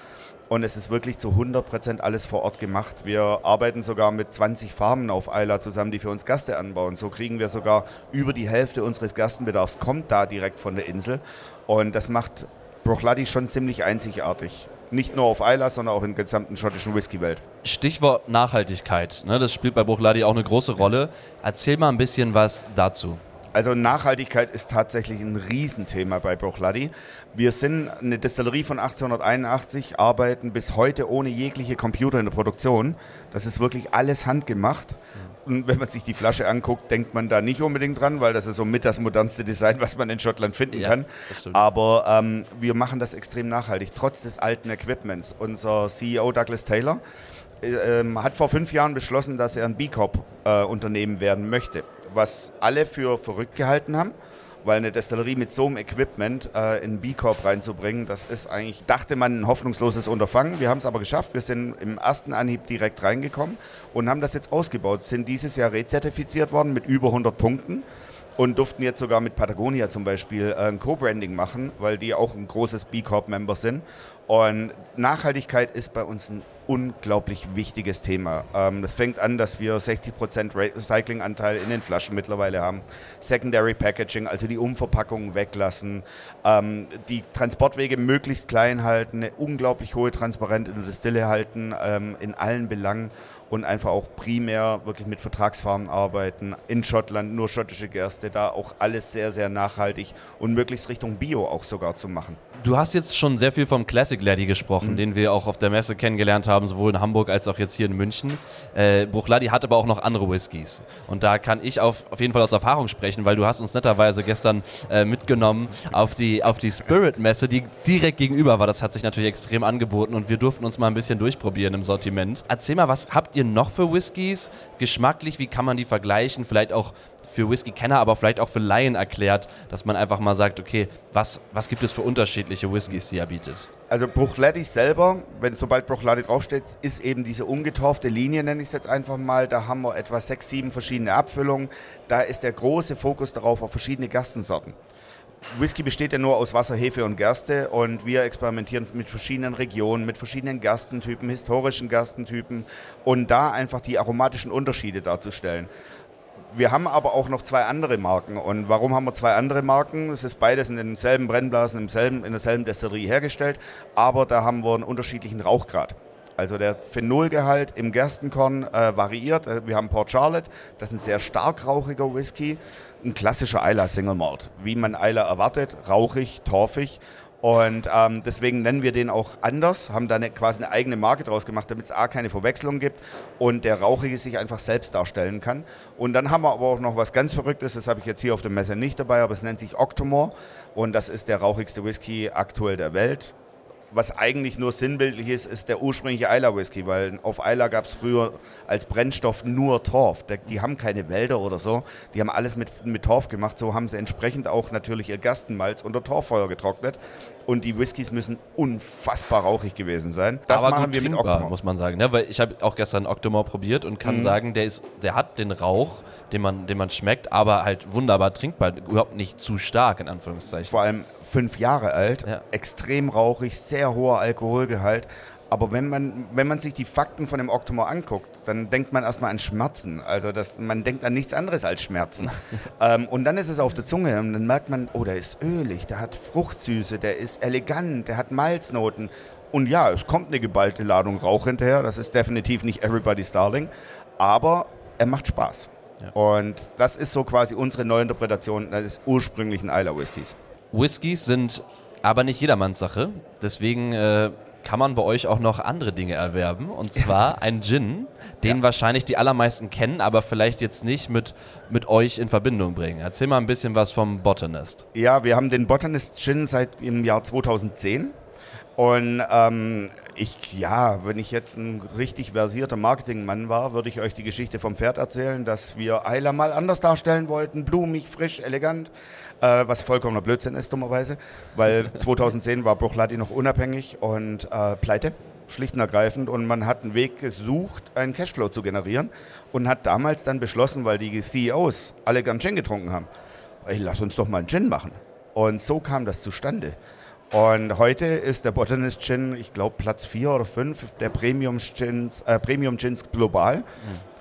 Und es ist wirklich zu 100% alles vor Ort gemacht. Wir arbeiten sogar mit 20 Farmen auf Eila zusammen, die für uns Gaste anbauen. So kriegen wir sogar über die Hälfte unseres Gastenbedarfs, kommt da direkt von der Insel. Und das macht Bruchladi schon ziemlich einzigartig. Nicht nur auf Eila, sondern auch in der gesamten schottischen Whisky-Welt. Stichwort Nachhaltigkeit, ne? das spielt bei Bruchladi auch eine große Rolle. Erzähl mal ein bisschen was dazu. Also Nachhaltigkeit ist tatsächlich ein Riesenthema bei Bruchladi. Wir sind eine Destillerie von 1881, arbeiten bis heute ohne jegliche Computer in der Produktion. Das ist wirklich alles handgemacht. Und wenn man sich die Flasche anguckt, denkt man da nicht unbedingt dran, weil das ist so mit das modernste Design, was man in Schottland finden Ja, kann. Aber ähm, wir machen das extrem nachhaltig, trotz des alten Equipments. Unser CEO Douglas Taylor äh, ähm, hat vor fünf Jahren beschlossen, dass er ein B Corp-Unternehmen werden möchte, was alle für verrückt gehalten haben. Weil eine Destillerie mit so einem Equipment äh, in B Corp reinzubringen, das ist eigentlich, dachte man, ein hoffnungsloses Unterfangen. Wir haben es aber geschafft. Wir sind im ersten Anhieb direkt reingekommen und haben das jetzt ausgebaut. Sind dieses Jahr rezertifiziert worden mit über 100 Punkten und durften jetzt sogar mit Patagonia zum Beispiel äh, ein Co-Branding machen, weil die auch ein großes B Corp-Member sind. Und Nachhaltigkeit ist bei uns ein unglaublich wichtiges Thema. Ähm, das fängt an, dass wir 60% Recyclinganteil in den Flaschen mittlerweile haben. Secondary Packaging, also die Umverpackungen weglassen, ähm, die Transportwege möglichst klein halten, eine unglaublich hohe Transparenz in der Distille halten, ähm, in allen Belangen und einfach auch primär wirklich mit Vertragsfarmen arbeiten. In Schottland nur schottische Gerste, da auch alles sehr, sehr nachhaltig und möglichst Richtung Bio auch sogar zu machen. Du hast jetzt schon sehr viel vom Classic Laddie gesprochen, Mhm. den wir auch auf der Messe kennengelernt haben, sowohl in Hamburg als auch jetzt hier in München. Äh, Bruchladi hat aber auch noch andere Whiskys. Und da kann ich auf, auf jeden Fall aus Erfahrung sprechen, weil du hast uns netterweise gestern äh, mitgenommen auf die, auf die Spirit-Messe, die direkt gegenüber war. Das hat sich natürlich extrem angeboten und wir durften uns mal ein bisschen durchprobieren im Sortiment. Erzähl mal, was habt ihr noch für Whiskys? Geschmacklich, wie kann man die vergleichen? Vielleicht auch für Whisky-Kenner, aber vielleicht auch für Laien erklärt, dass man einfach mal sagt, okay, was, was gibt es für unterschiedliche Whiskys, die er bietet? Also Bruchladi selber, wenn sobald Bruchladi draufsteht, ist eben diese ungetorfte Linie, nenne ich es jetzt einfach mal. Da haben wir etwa sechs, sieben verschiedene Abfüllungen. Da ist der große Fokus darauf auf verschiedene Gerstensorten. Whisky besteht ja nur aus Wasser, Hefe und Gerste und wir experimentieren mit verschiedenen Regionen, mit verschiedenen Gerstentypen, historischen Gerstentypen und da einfach die aromatischen Unterschiede darzustellen. Wir haben aber auch noch zwei andere Marken. Und warum haben wir zwei andere Marken? Es ist beides in denselben Brennblasen, im selben, in derselben Destillerie hergestellt, aber da haben wir einen unterschiedlichen Rauchgrad. Also der Phenolgehalt im Gerstenkorn äh, variiert. Äh, Wir haben Port Charlotte, das ist ein sehr stark rauchiger Whisky. Ein klassischer Isla Single Malt, wie man Isla erwartet, rauchig, torfig. Und ähm, deswegen nennen wir den auch anders, haben da eine, quasi eine eigene Marke draus gemacht, damit es A keine Verwechslung gibt und der Rauchige sich einfach selbst darstellen kann. Und dann haben wir aber auch noch was ganz Verrücktes, das habe ich jetzt hier auf der Messe nicht dabei, aber es nennt sich Octomore und das ist der rauchigste Whisky aktuell der Welt. Was eigentlich nur sinnbildlich ist, ist der ursprüngliche Isla Whisky, weil auf Isla gab es früher als Brennstoff nur Torf. Die haben keine Wälder oder so, die haben alles mit, mit Torf gemacht. So haben sie entsprechend auch natürlich ihr Gerstenmalz unter Torffeuer getrocknet. Und die Whiskys müssen unfassbar rauchig gewesen sein. Das aber machen wir mit Octomore. muss man sagen. Ne? Weil ich habe auch gestern Octomore probiert und Mhm. kann sagen, der, ist, der hat den Rauch, den man, den man schmeckt, aber halt wunderbar trinkbar. Überhaupt nicht zu stark, in Anführungszeichen. vor allem fünf Jahre alt, Ja. extrem rauchig, sehr hoher Alkoholgehalt. Aber wenn man, wenn man sich die Fakten von dem Octomore anguckt, dann denkt man erstmal an Schmerzen. Also das, man denkt an nichts anderes als Schmerzen. ähm, und dann ist es auf der Zunge und dann merkt man, oh, der ist ölig, der hat Fruchtsüße, der ist elegant, der hat Malznoten. Und ja, es kommt eine geballte Ladung Rauch hinterher. Das ist definitiv nicht Everybody's Darling. Aber er macht Spaß. Und das ist so quasi unsere Neuinterpretation des ursprünglichen Isla Whiskys. Whiskys sind aber nicht jedermanns Sache. Deswegen äh, kann man bei euch auch noch andere Dinge erwerben. Und zwar ein Gin, den wahrscheinlich die allermeisten kennen, aber vielleicht jetzt nicht mit, mit euch in Verbindung bringen. Erzähl mal ein bisschen was vom Botanist. Ja, wir haben den Botanist Gin seit im Jahr 2010. Und ähm, ich, ja, wenn ich jetzt ein richtig versierter Marketingmann war, würde ich euch die Geschichte vom Pferd erzählen, dass wir Eiler mal anders darstellen wollten, blumig, frisch, elegant, äh, was vollkommener Blödsinn ist, dummerweise, weil 2010 war Bruchladi noch unabhängig und äh, pleite, schlicht und ergreifend. Und man hat einen Weg gesucht, einen Cashflow zu generieren und hat damals dann beschlossen, weil die CEOs alle gern Gin getrunken haben, ey, lass uns doch mal einen Gin machen. Und so kam das zustande. Und heute ist der Botanist Gin, ich glaube, Platz 4 oder 5 der Premium Gins, äh, Premium Gins global.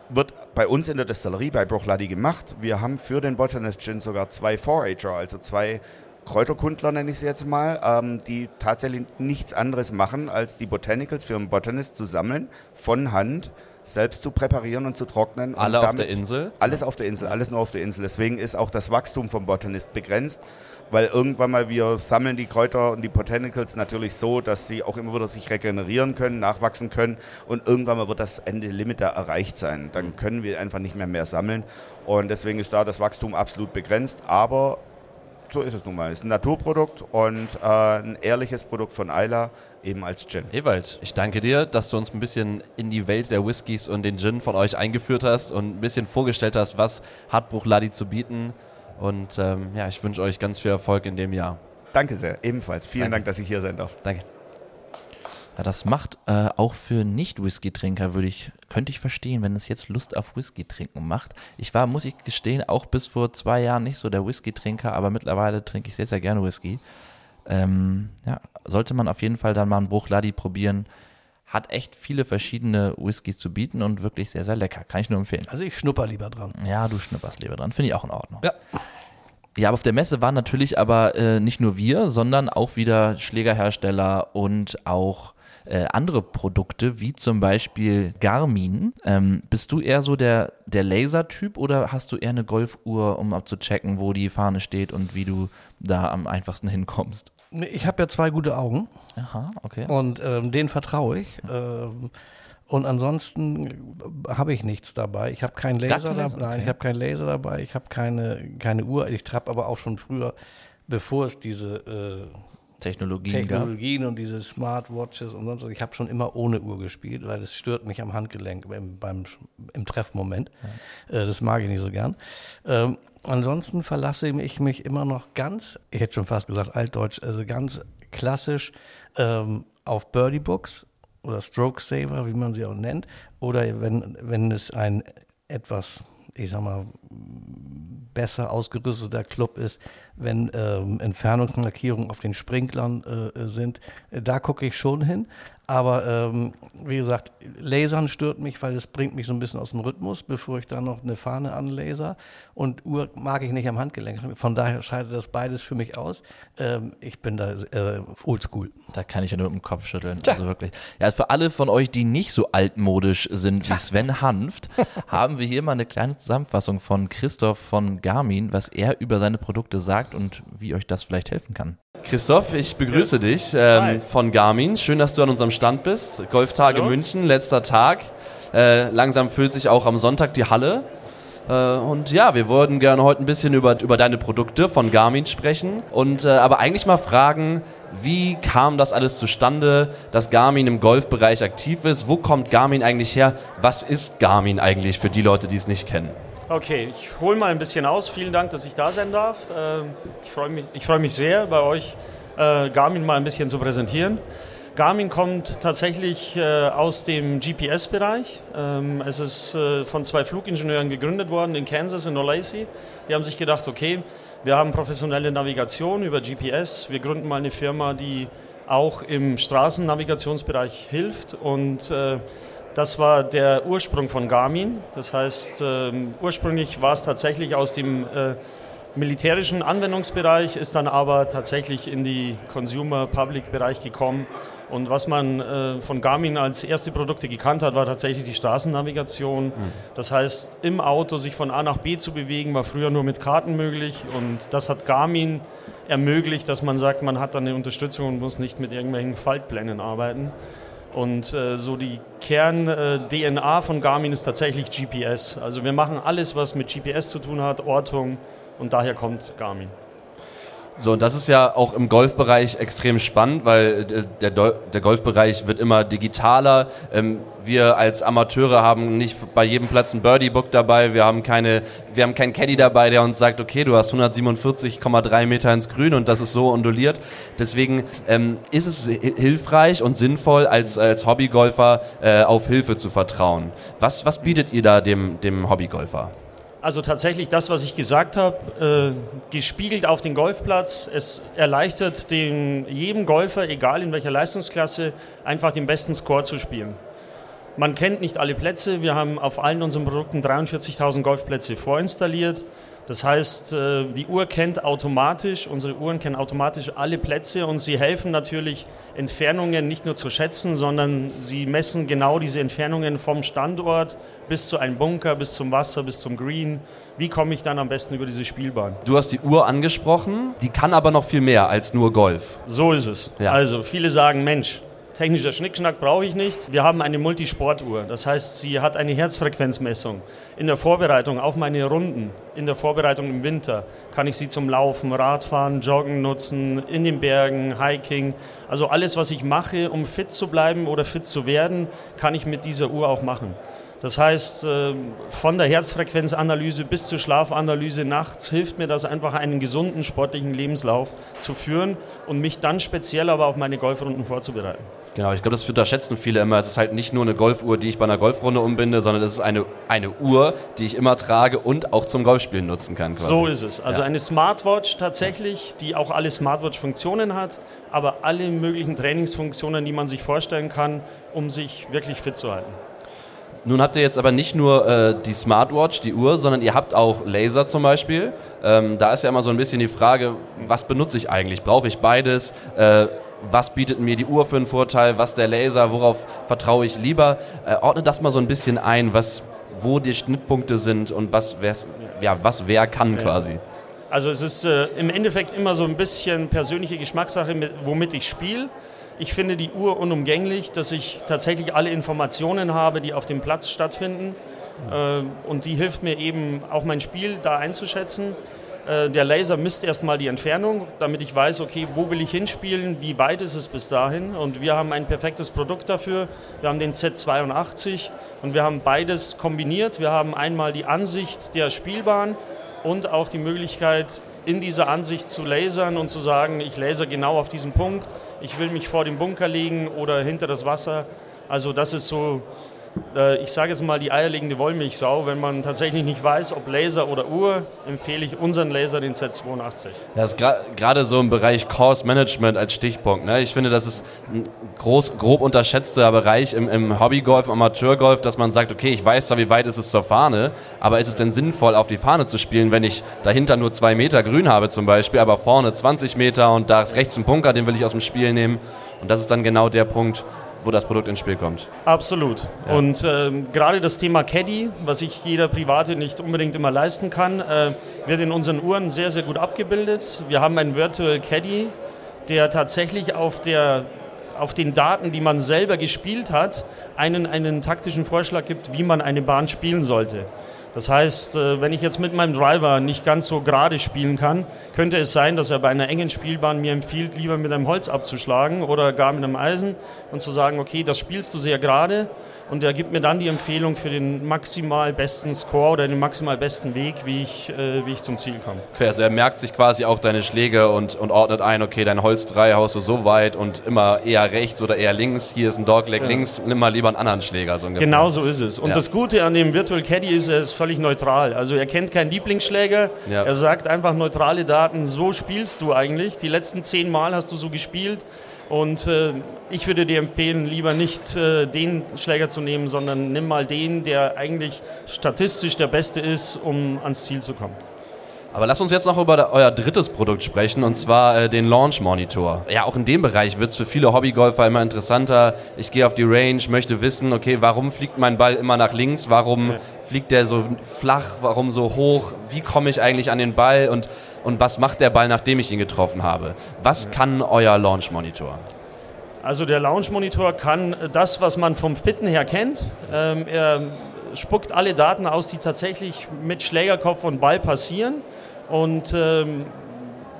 Wird bei uns in der Destillerie bei Bruchladi gemacht. Wir haben für den Botanist Gin sogar zwei 4-Ager, also zwei Kräuterkundler nenne ich sie jetzt mal, ähm, die tatsächlich nichts anderes machen, als die Botanicals für einen Botanist zu sammeln, von Hand, selbst zu präparieren und zu trocknen. Alle auf der Insel? Alles auf der Insel, alles nur auf der Insel. Deswegen ist auch das Wachstum vom Botanist begrenzt, weil irgendwann mal wir sammeln die Kräuter und die Botanicals natürlich so, dass sie auch immer wieder sich regenerieren können, nachwachsen können und irgendwann mal wird das Ende Limit da erreicht sein. Dann können wir einfach nicht mehr mehr sammeln und deswegen ist da das Wachstum absolut begrenzt, aber so ist es nun mal. Es ist ein Naturprodukt und äh, ein ehrliches Produkt von Isla, eben als Gin. Ewald, ich danke dir, dass du uns ein bisschen in die Welt der Whiskys und den Gin von euch eingeführt hast und ein bisschen vorgestellt hast, was hat Bruchladi zu bieten. Und ähm, ja, ich wünsche euch ganz viel Erfolg in dem Jahr. Danke sehr, ebenfalls. Vielen Danke. Dank, dass ich hier sein darf. Danke. Ja, das macht äh, auch für Nicht-Whisky-Trinker, würde ich, könnte ich verstehen, wenn es jetzt Lust auf Whisky trinken macht. Ich war, muss ich gestehen, auch bis vor zwei Jahren nicht so der Whisky-Trinker, aber mittlerweile trinke ich sehr, sehr gerne Whisky. Ähm, ja, sollte man auf jeden Fall dann mal einen Bruchladi probieren. Hat echt viele verschiedene Whiskys zu bieten und wirklich sehr, sehr lecker. Kann ich nur empfehlen. Also ich schnupper lieber dran. Ja, du schnupperst lieber dran. Finde ich auch in Ordnung. Ja. Ja, aber auf der Messe waren natürlich aber äh, nicht nur wir, sondern auch wieder Schlägerhersteller und auch äh, andere Produkte, wie zum Beispiel Garmin. Ähm, bist du eher so der, der Laser-Typ oder hast du eher eine Golfuhr, um abzuchecken, wo die Fahne steht und wie du da am einfachsten hinkommst? Ich habe ja zwei gute Augen Aha, okay. und ähm, denen vertraue ich. Ähm, und ansonsten habe ich nichts dabei. Ich habe keinen Laser Laser, dabei. Nein, okay. ich habe keinen Laser dabei. Ich habe keine, keine Uhr. Ich habe aber auch schon früher, bevor es diese äh, Technologien gab. Technologien und diese Smartwatches und sonst was. Ich habe schon immer ohne Uhr gespielt, weil es stört mich am Handgelenk im, beim, im Treffmoment. Äh, das mag ich nicht so gern. Ähm, ansonsten verlasse ich mich immer noch ganz, ich hätte schon fast gesagt altdeutsch, also ganz klassisch ähm, auf Birdie Books oder Stroke Saver, wie man sie auch nennt. Oder wenn, wenn es ein etwas, ich sag mal, besser ausgerüsteter Club ist, wenn ähm, Entfernungsmarkierungen auf den Sprinklern äh, sind. Da gucke ich schon hin. Aber ähm, wie gesagt, Lasern stört mich, weil es bringt mich so ein bisschen aus dem Rhythmus, bevor ich da noch eine Fahne anlaser. Und Uhr mag ich nicht am Handgelenk. Von daher scheidet das beides für mich aus. Ähm, ich bin da äh, oldschool. Da kann ich ja nur mit dem Kopf schütteln. Tja. Also wirklich. Ja, für alle von euch, die nicht so altmodisch sind wie Sven Hanft, haben wir hier mal eine kleine Zusammenfassung von Christoph von Garmin, was er über seine Produkte sagt und wie euch das vielleicht helfen kann. Christoph, ich begrüße dich ähm, von Garmin. Schön, dass du an unserem Stand bist. Golftage Hallo. München, letzter Tag. Äh, langsam füllt sich auch am Sonntag die Halle. Äh, und ja, wir würden gerne heute ein bisschen über, über deine Produkte von Garmin sprechen. Und äh, aber eigentlich mal fragen, wie kam das alles zustande, dass Garmin im Golfbereich aktiv ist? Wo kommt Garmin eigentlich her? Was ist Garmin eigentlich für die Leute, die es nicht kennen? Okay, ich hole mal ein bisschen aus. Vielen Dank, dass ich da sein darf. Ähm, ich freue mich, ich freu mich sehr, bei euch äh, Garmin mal ein bisschen zu präsentieren. Garmin kommt tatsächlich äh, aus dem GPS-Bereich. Ähm, es ist äh, von zwei Flugingenieuren gegründet worden in Kansas, in Olathe. Die haben sich gedacht, okay, wir haben professionelle Navigation über GPS. Wir gründen mal eine Firma, die auch im Straßennavigationsbereich hilft und das war der Ursprung von Garmin. Das heißt, ähm, ursprünglich war es tatsächlich aus dem äh, militärischen Anwendungsbereich, ist dann aber tatsächlich in die Consumer-Public-Bereich gekommen. Und was man äh, von Garmin als erste Produkte gekannt hat, war tatsächlich die Straßennavigation. Mhm. Das heißt, im Auto sich von A nach B zu bewegen, war früher nur mit Karten möglich. Und das hat Garmin ermöglicht, dass man sagt, man hat dann eine Unterstützung und muss nicht mit irgendwelchen Faltplänen arbeiten. Und äh, so die Kern-DNA äh, von Garmin ist tatsächlich GPS. Also wir machen alles, was mit GPS zu tun hat, Ortung und daher kommt Garmin. So, und das ist ja auch im Golfbereich extrem spannend, weil äh, der, der Golfbereich wird immer digitaler. Ähm, wir als Amateure haben nicht bei jedem Platz ein Birdie-Book dabei. Wir haben keine, wir haben keinen Caddy dabei, der uns sagt, okay, du hast 147,3 Meter ins Grün und das ist so onduliert. Deswegen ähm, ist es hilfreich und sinnvoll, als, als Hobbygolfer äh, auf Hilfe zu vertrauen. Was, was bietet ihr da dem, dem Hobbygolfer? Also tatsächlich das, was ich gesagt habe, äh, gespiegelt auf den Golfplatz. Es erleichtert den, jedem Golfer, egal in welcher Leistungsklasse, einfach den besten Score zu spielen. Man kennt nicht alle Plätze. Wir haben auf allen unseren Produkten 43.000 Golfplätze vorinstalliert. Das heißt, äh, die Uhr kennt automatisch, unsere Uhren kennen automatisch alle Plätze und sie helfen natürlich, Entfernungen nicht nur zu schätzen, sondern sie messen genau diese Entfernungen vom Standort bis zu einem Bunker, bis zum Wasser, bis zum Green. Wie komme ich dann am besten über diese Spielbahn? Du hast die Uhr angesprochen, die kann aber noch viel mehr als nur Golf. So ist es. Ja. Also viele sagen, Mensch, Technischer Schnickschnack brauche ich nicht. Wir haben eine Multisportuhr. Das heißt, sie hat eine Herzfrequenzmessung. In der Vorbereitung auf meine Runden, in der Vorbereitung im Winter, kann ich sie zum Laufen, Radfahren, Joggen nutzen, in den Bergen, Hiking. Also alles, was ich mache, um fit zu bleiben oder fit zu werden, kann ich mit dieser Uhr auch machen. Das heißt, äh, von der Herzfrequenzanalyse bis zur Schlafanalyse nachts hilft mir das einfach, einen gesunden sportlichen Lebenslauf zu führen und mich dann speziell aber auf meine Golfrunden vorzubereiten. Genau, ich glaube, das unterschätzen viele immer. Es ist halt nicht nur eine Golfuhr, die ich bei einer Golfrunde umbinde, sondern es ist eine, eine Uhr, die ich immer trage und auch zum Golfspielen nutzen kann. Quasi. So ist es. Also ja. eine Smartwatch tatsächlich, die auch alle Smartwatch-Funktionen hat, aber alle möglichen Trainingsfunktionen, die man sich vorstellen kann, um sich wirklich fit zu halten. Nun habt ihr jetzt aber nicht nur äh, die Smartwatch, die Uhr, sondern ihr habt auch Laser zum Beispiel. Ähm, da ist ja immer so ein bisschen die Frage, was benutze ich eigentlich? Brauche ich beides? Äh, was bietet mir die Uhr für einen Vorteil, was der Laser, worauf vertraue ich lieber. Äh, ordne das mal so ein bisschen ein, was, wo die Schnittpunkte sind und was, ja, was wer kann quasi. Also es ist äh, im Endeffekt immer so ein bisschen persönliche Geschmackssache, mit, womit ich spiele. Ich finde die Uhr unumgänglich, dass ich tatsächlich alle Informationen habe, die auf dem Platz stattfinden. Äh, und die hilft mir eben auch mein Spiel da einzuschätzen. Äh, der Laser misst erstmal die Entfernung, damit ich weiß, okay, wo will ich hinspielen, wie weit ist es bis dahin. Und wir haben ein perfektes Produkt dafür. Wir haben den Z82 und wir haben beides kombiniert. Wir haben einmal die Ansicht der Spielbahn und auch die Möglichkeit, in dieser Ansicht zu lasern und zu sagen, ich laser genau auf diesen Punkt, ich will mich vor dem Bunker legen oder hinter das Wasser. Also das ist so ich sage jetzt mal die eierlegende Wollmilchsau. Wenn man tatsächlich nicht weiß, ob Laser oder Uhr, empfehle ich unseren Laser, den Z82. Das ist gerade so im Bereich Course Management als Stichpunkt. Ne? Ich finde, das ist ein groß, grob unterschätzter Bereich im, im Hobbygolf, Amateurgolf, dass man sagt, okay, ich weiß zwar, wie weit ist es zur Fahne, aber ist es denn sinnvoll, auf die Fahne zu spielen, wenn ich dahinter nur zwei Meter grün habe zum Beispiel, aber vorne 20 Meter und da ist rechts ein Bunker, den will ich aus dem Spiel nehmen. Und das ist dann genau der Punkt, wo das Produkt ins Spiel kommt. Absolut. Ja. Und ähm, gerade das Thema Caddy, was sich jeder Private nicht unbedingt immer leisten kann, äh, wird in unseren Uhren sehr, sehr gut abgebildet. Wir haben einen Virtual Caddy, der tatsächlich auf der auf den Daten, die man selber gespielt hat, einen, einen taktischen Vorschlag gibt, wie man eine Bahn spielen sollte. Das heißt, äh, wenn ich jetzt mit meinem Driver nicht ganz so gerade spielen kann, könnte es sein, dass er bei einer engen Spielbahn mir empfiehlt, lieber mit einem Holz abzuschlagen oder gar mit einem Eisen und zu sagen, okay, das spielst du sehr gerade und er gibt mir dann die Empfehlung für den maximal besten Score oder den maximal besten Weg, wie ich, äh, wie ich zum Ziel komme. Okay, also er merkt sich quasi auch deine Schläge und, und ordnet ein, okay, dein Holz 3 haust du so weit und immer eher rechts oder eher links, hier ist ein Dogleg ja. links, nimm mal lieber einen anderen Schläger. So ungefähr. Genau so ist es. Und ja. das Gute an dem Virtual Caddy ist, er ist völlig neutral. Also er kennt keinen Lieblingsschläger, ja. er sagt einfach neutrale Daten, so spielst du eigentlich. Die letzten zehn Mal hast du so gespielt und äh, ich würde dir empfehlen, lieber nicht äh, den Schläger zu nehmen, sondern nimm mal den, der eigentlich statistisch der beste ist, um ans Ziel zu kommen. Aber lass uns jetzt noch über euer drittes Produkt sprechen, und zwar äh, den Launch Monitor. Ja, auch in dem Bereich wird es für viele Hobbygolfer immer interessanter. Ich gehe auf die Range, möchte wissen, okay, warum fliegt mein Ball immer nach links? Warum ja. fliegt der so flach? Warum so hoch? Wie komme ich eigentlich an den Ball? Und und was macht der Ball, nachdem ich ihn getroffen habe. Was kann euer Launch Monitor? Also der Launch Monitor kann das, was man vom Fitten her kennt. Ähm, er spuckt alle Daten aus, die tatsächlich mit Schlägerkopf und Ball passieren. Und ähm,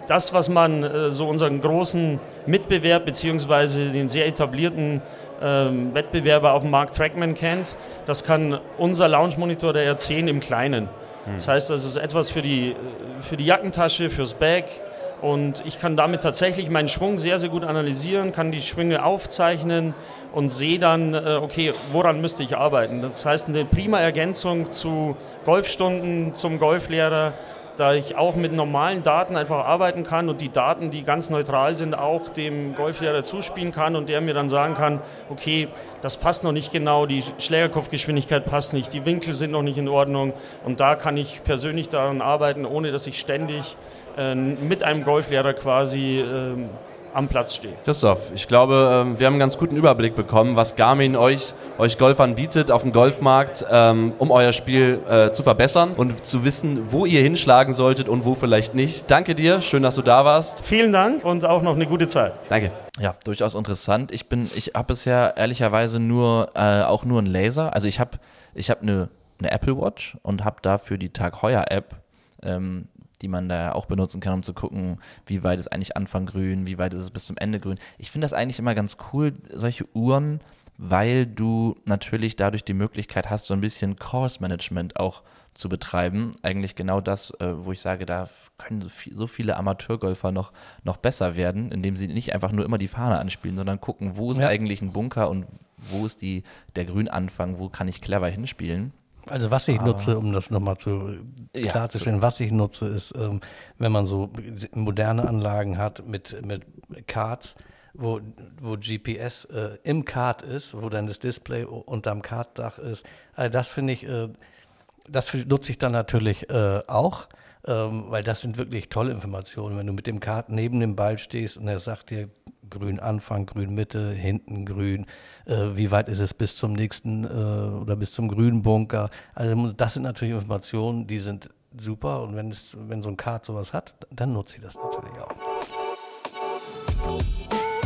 das, was man äh, so unseren großen Mitbewerb bzw. den sehr etablierten ähm, Wettbewerber auf dem Markt Trackman kennt, das kann unser Launch Monitor der R10 im Kleinen. Das heißt, das ist etwas für die, für die Jackentasche, fürs Bag. Und ich kann damit tatsächlich meinen Schwung sehr, sehr gut analysieren, kann die Schwünge aufzeichnen und sehe dann, äh, okay, woran müsste ich arbeiten. Das heißt, eine prima Ergänzung zu Golfstunden, zum Golflehrer, da ich auch mit normalen Daten einfach arbeiten kann und die Daten, die ganz neutral sind, auch dem Golflehrer zuspielen kann und der mir dann sagen kann, okay, das passt noch nicht genau, die Schlägerkopfgeschwindigkeit passt nicht, die Winkel sind noch nicht in Ordnung und da kann ich persönlich daran arbeiten, ohne dass ich ständig äh, mit einem Golflehrer quasi äh, am Platz stehe. Christoph, ich glaube, ähm, wir haben einen ganz guten Überblick bekommen, was Garmin euch, euch Golfern bietet auf dem Golfmarkt, ähm, um euer Spiel äh, zu verbessern und zu wissen, wo ihr hinschlagen solltet und wo vielleicht nicht. Danke dir, schön, dass du da warst. Vielen Dank und auch noch eine gute Zeit. Danke. Ja, durchaus interessant. Ich bin, ich habe bisher ehrlicherweise nur, äh, auch nur einen Laser. Also ich habe, ich habe eine, eine Apple Watch und habe dafür die Tag Heuer App ähm, die man da auch benutzen kann, um zu gucken, wie weit ist eigentlich Anfang grün, wie weit ist es bis zum Ende grün. Ich finde das eigentlich immer ganz cool, solche Uhren, weil du natürlich dadurch die Möglichkeit hast, so ein bisschen Course Management auch zu betreiben. Eigentlich genau das, äh, wo ich sage, da können so viele Amateurgolfer noch, noch besser werden, indem sie nicht einfach nur immer die Fahne anspielen, sondern gucken, wo ist ja. eigentlich ein Bunker und wo ist die, der Grünanfang, wo kann ich clever hinspielen. Also was ich nutze, um das nochmal zu ja, klarzustellen, was ich nutze, ist, ähm, wenn man so moderne Anlagen hat mit, mit Cards, wo, wo GPS äh, im Card ist, wo dann das Display unterm Kartdach ist. Also das finde ich, äh, das nutze ich dann natürlich äh, auch, ähm, weil das sind wirklich tolle Informationen. Wenn du mit dem Kart neben dem Ball stehst und er sagt dir, grün Anfang, grün Mitte, hinten grün. Äh, wie weit ist es bis zum nächsten äh, oder bis zum grünen Bunker? Also das sind natürlich Informationen, die sind super und wenn, es, wenn so ein Kart sowas hat, dann nutze ich das natürlich auch.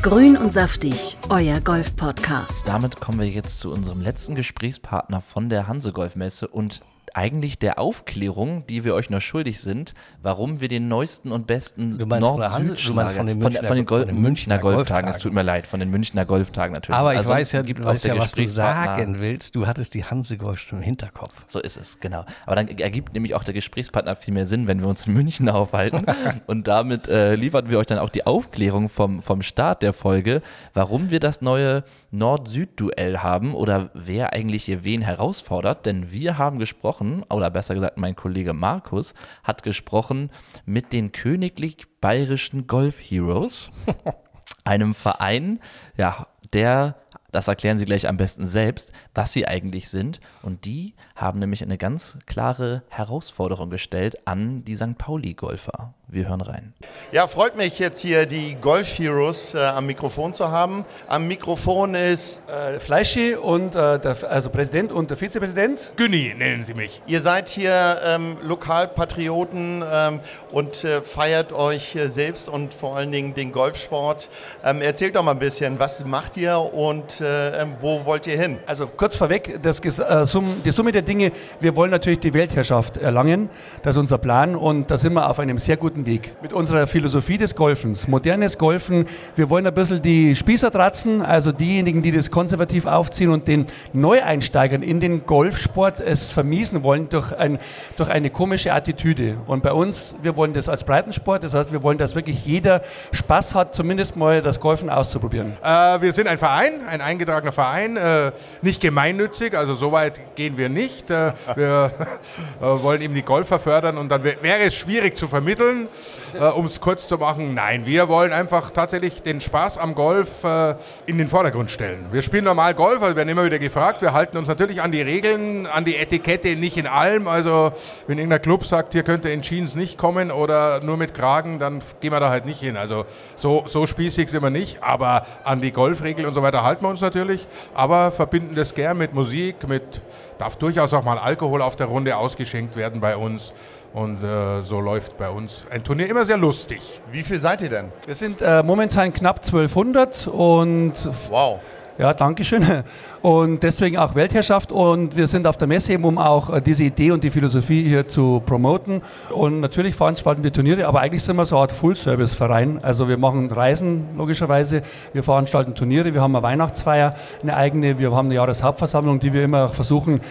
Grün und saftig, euer Golf-Podcast. Damit kommen wir jetzt zu unserem letzten Gesprächspartner von der Hanse Golfmesse und eigentlich der Aufklärung, die wir euch noch schuldig sind, warum wir den neuesten und besten meinst von den Münchner- von den, Gol Münchner Münchner Golftagen, es tut mir leid, von den Münchner Golftagen natürlich. Aber ich Ansonsten weiß ja, gibt weißt der ja, was du Gesprächspartner- sagen willst. Du hattest die Hanse Golf schon im Hinterkopf. So ist es, genau. Aber dann ergibt nämlich auch der Gesprächspartner viel mehr Sinn, wenn wir uns in München aufhalten. Und damit äh, liefern wir euch dann auch die Aufklärung vom, vom Start der Folge, warum wir das neue Nord-Süd-Duell haben oder wer eigentlich hier wen herausfordert. Denn wir haben gesprochen, oder besser gesagt, mein Kollege Markus hat gesprochen mit den königlich bayerischen Golf Heroes einem Verein, ja, der, das erklären sie gleich am besten selbst, was sie eigentlich sind. Und die haben nämlich eine ganz klare Herausforderung gestellt an die St. Pauli-Golfer. Wir hören rein. Ja, freut mich jetzt hier die Golf Heroes äh, am Mikrofon zu haben. Am Mikrofon ist, Äh, Fleischi und äh, der, also Präsident und der Vizepräsident. Günni nennen Sie mich. ihr seid hier ähm, Lokalpatrioten ähm, und äh, feiert euch äh, selbst und vor allen Dingen den Golfsport. Ähm, erzählt doch mal ein bisschen, was macht ihr und äh, ähm, wo wollt ihr hin? Also kurz vorweg, das, äh, Sum, die Summe der Dinge, wir wollen natürlich die Weltherrschaft erlangen. Das ist unser Plan und da sind wir auf einem sehr guten Weg. Mit unserer Philosophie des Golfens, modernes Golfen, wir wollen ein bisschen die Spießer tratzen, also diejenigen, die das konservativ aufziehen und den Neueinsteigern in den Golfsport es vermiesen wollen durch, ein, durch eine komische Attitüde. Und bei uns, wir wollen das als Breitensport, das heißt, wir wollen, dass wirklich jeder Spaß hat, zumindest mal das Golfen auszuprobieren. Äh, wir sind ein Verein, ein eingetragener Verein, äh, nicht gemeinnützig, also so weit gehen wir nicht. Äh, wir äh, wollen eben die Golfer fördern und dann wär, wäre es schwierig zu vermitteln, äh, um es kurz zu machen. Nein, wir wollen einfach tatsächlich den Spaß am Golf äh, in den Vordergrund stellen. Wir spielen normal Golf, also werden immer wieder gefragt. Wir halten uns natürlich an die Regeln, an die Etikette, nicht in allem. Also wenn irgendein Club sagt, hier könnte in Jeans nicht kommen oder nur mit Kragen, dann gehen wir da halt nicht hin. Also so, so spießig sind wir nicht, aber an die Golfregeln und so weiter halten wir uns natürlich, aber verbinden das gern mit Musik, mit darf durchaus auch mal Alkohol auf der Runde ausgeschenkt werden bei uns. Und äh, so läuft bei uns ein Turnier immer sehr lustig. Wie viel seid ihr denn? Wir sind äh, momentan knapp 1200 und Wow. ja, Dankeschön. Und deswegen auch Weltherrschaft und wir sind auf der Messe eben, um auch äh, diese Idee und die Philosophie hier zu promoten. Und natürlich veranstalten wir Turniere, aber eigentlich sind wir so eine Art Full-Service-Verein. Also wir machen Reisen logischerweise, wir veranstalten Turniere, wir haben eine Weihnachtsfeier, eine eigene, wir haben eine Jahreshauptversammlung, die wir immer auch versuchen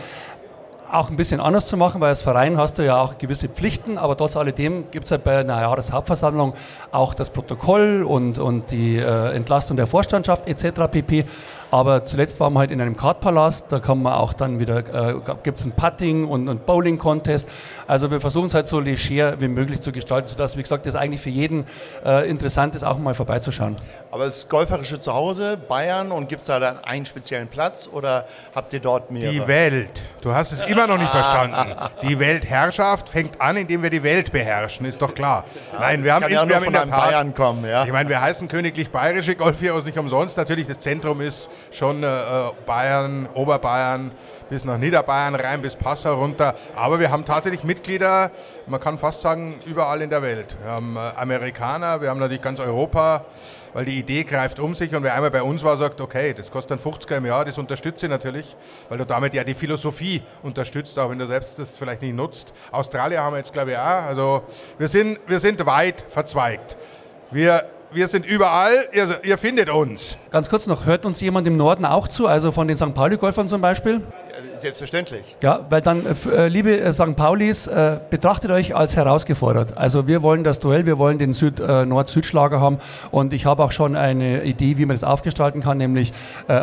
auch ein bisschen anders zu machen, weil als Verein hast du ja auch gewisse Pflichten, aber trotz alledem gibt es halt bei einer Jahreshauptversammlung auch das Protokoll und, und die äh, Entlastung der Vorstandschaft etc. pp. Aber zuletzt waren wir halt in einem Kartpalast, da kann man auch dann wieder, äh, gibt es ein Putting und, und Bowling-Contest. Also wir versuchen es halt so leger wie möglich zu gestalten, sodass, wie gesagt, das eigentlich für jeden äh, interessant ist, auch mal vorbeizuschauen. Aber das golferische Zuhause, Bayern, und gibt es da dann einen speziellen Platz oder habt ihr dort mehrere? Die Welt. Du hast es immer noch nicht verstanden. Die Weltherrschaft fängt an, indem wir die Welt beherrschen, ist doch klar. Nein, wir haben, in, ja wir haben in von der Tat, Bayern kommen, ja. Ich meine, wir heißen königlich bayerische Golfheroes nicht umsonst. Natürlich, das Zentrum ist schon äh, Bayern, Oberbayern bis nach Niederbayern rein, bis Passau runter. Aber wir haben tatsächlich Mitglieder, man kann fast sagen, überall in der Welt. Wir haben äh, Amerikaner, wir haben natürlich ganz Europa, weil die Idee greift um sich und wer einmal bei uns war, sagt, okay, das kostet dann 50er im Jahr, das unterstütze ich natürlich, weil du damit ja die Philosophie unterstützt, auch wenn du selbst das vielleicht nicht nutzt. Australier haben wir jetzt, glaube ich, auch. Also wir sind, wir sind weit verzweigt. Wir, wir sind überall, ihr, ihr findet uns. Ganz kurz noch, hört uns jemand im Norden auch zu, also von den St. Pauli-Golfern zum Beispiel? Selbstverständlich. Ja, weil dann, äh, äh, liebe äh, St. Paulis, äh, betrachtet euch als herausgefordert. Also wir wollen das Duell, wir wollen den Süd, äh, Nord-Süd-Schlager haben und ich habe auch schon eine Idee, wie man das aufgestalten kann, nämlich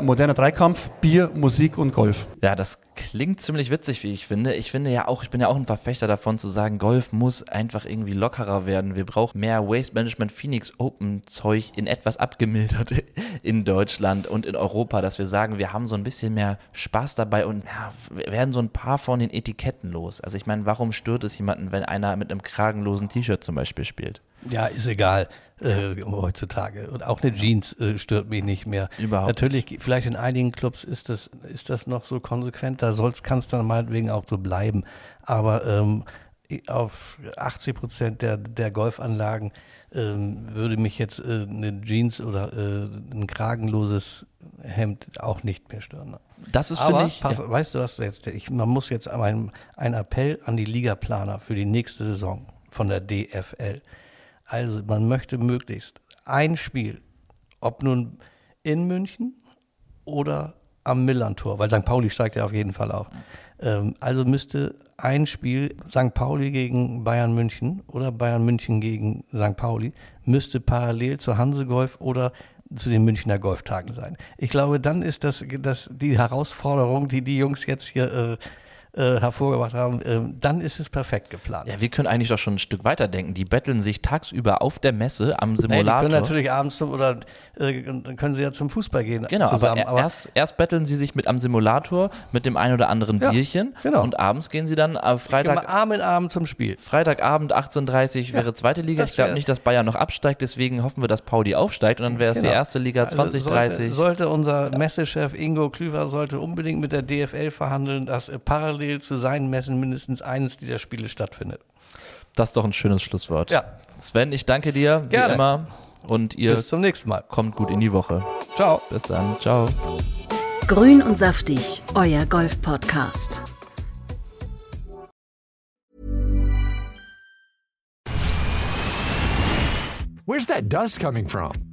moderner Dreikampf, Bier, Musik und Golf. Ja, das klingt ziemlich witzig, wie ich finde. Ich finde ja auch, ich bin ja auch ein Verfechter davon zu sagen, Golf muss einfach irgendwie lockerer werden. Wir brauchen mehr Waste Management Phoenix Open Zeug in etwas abgemildert in Deutschland und in Europa, dass wir sagen, wir haben so ein bisschen mehr Spaß dabei und ja, wir werden so ein paar von den Etiketten los. Also ich meine, warum stört es jemanden, wenn einer mit einem kragenlosen T-Shirt zum Beispiel spielt? Ja, ist egal äh, heutzutage. Und auch eine Jeans äh, stört mich nicht mehr. Überhaupt Natürlich, vielleicht in einigen Clubs ist das, ist das noch so konsequent, da kann es dann meinetwegen auch so bleiben. Aber ähm, auf 80 Prozent der, der Golfanlagen ähm, würde mich jetzt äh, eine Jeans oder äh, ein kragenloses Hemd auch nicht mehr stören. Das ist, Aber finde ich. pass, ja. weißt du was jetzt? Ich, man muss jetzt einen, einen Appell an die Ligaplaner für die nächste Saison von der DFL. Also man möchte möglichst ein Spiel, ob nun in München oder am Millantor, weil St. Pauli steigt ja auf jeden Fall auf. Ähm, also müsste ein Spiel St. Pauli gegen Bayern München oder Bayern München gegen St. Pauli müsste parallel zur Hansegolf oder zu den Münchner Golftagen sein. Ich glaube, dann ist das, das die Herausforderung, die die Jungs jetzt hier äh, äh, hervorgebracht haben, äh, dann ist es perfekt geplant. Ja, wir können eigentlich doch schon ein Stück weiter denken. Die betteln sich tagsüber auf der Messe am Nee, die Simulator. können natürlich abends zum, oder äh, dann können sie ja zum Fußball gehen Genau, zusammen. aber, erst, erst betteln sie sich mit am Simulator mit dem ein oder anderen Ja, Bierchen genau. und abends gehen sie dann äh, Freitag, Freitag, Arm in Arm zum Spiel. Freitagabend 18.30 wäre zweite Liga. Ich glaube nicht, dass Bayern noch absteigt, deswegen hoffen wir, dass Pauli aufsteigt und dann wäre es die Genau. erste Liga Also 2030. Sollte, sollte unser Messechef Ingo Klüver sollte unbedingt mit der DFL verhandeln, dass äh, parallel zu seinen Messen mindestens eines dieser Spiele stattfindet. Das ist doch ein schönes Schlusswort. Ja. Sven, ich danke dir, wie Gerne. immer. Und ihr Bis zum nächsten Mal. kommt gut in die Woche. Ciao. Bis dann. Ciao. Grün und saftig, euer Golf-Podcast. Where's that dust coming from?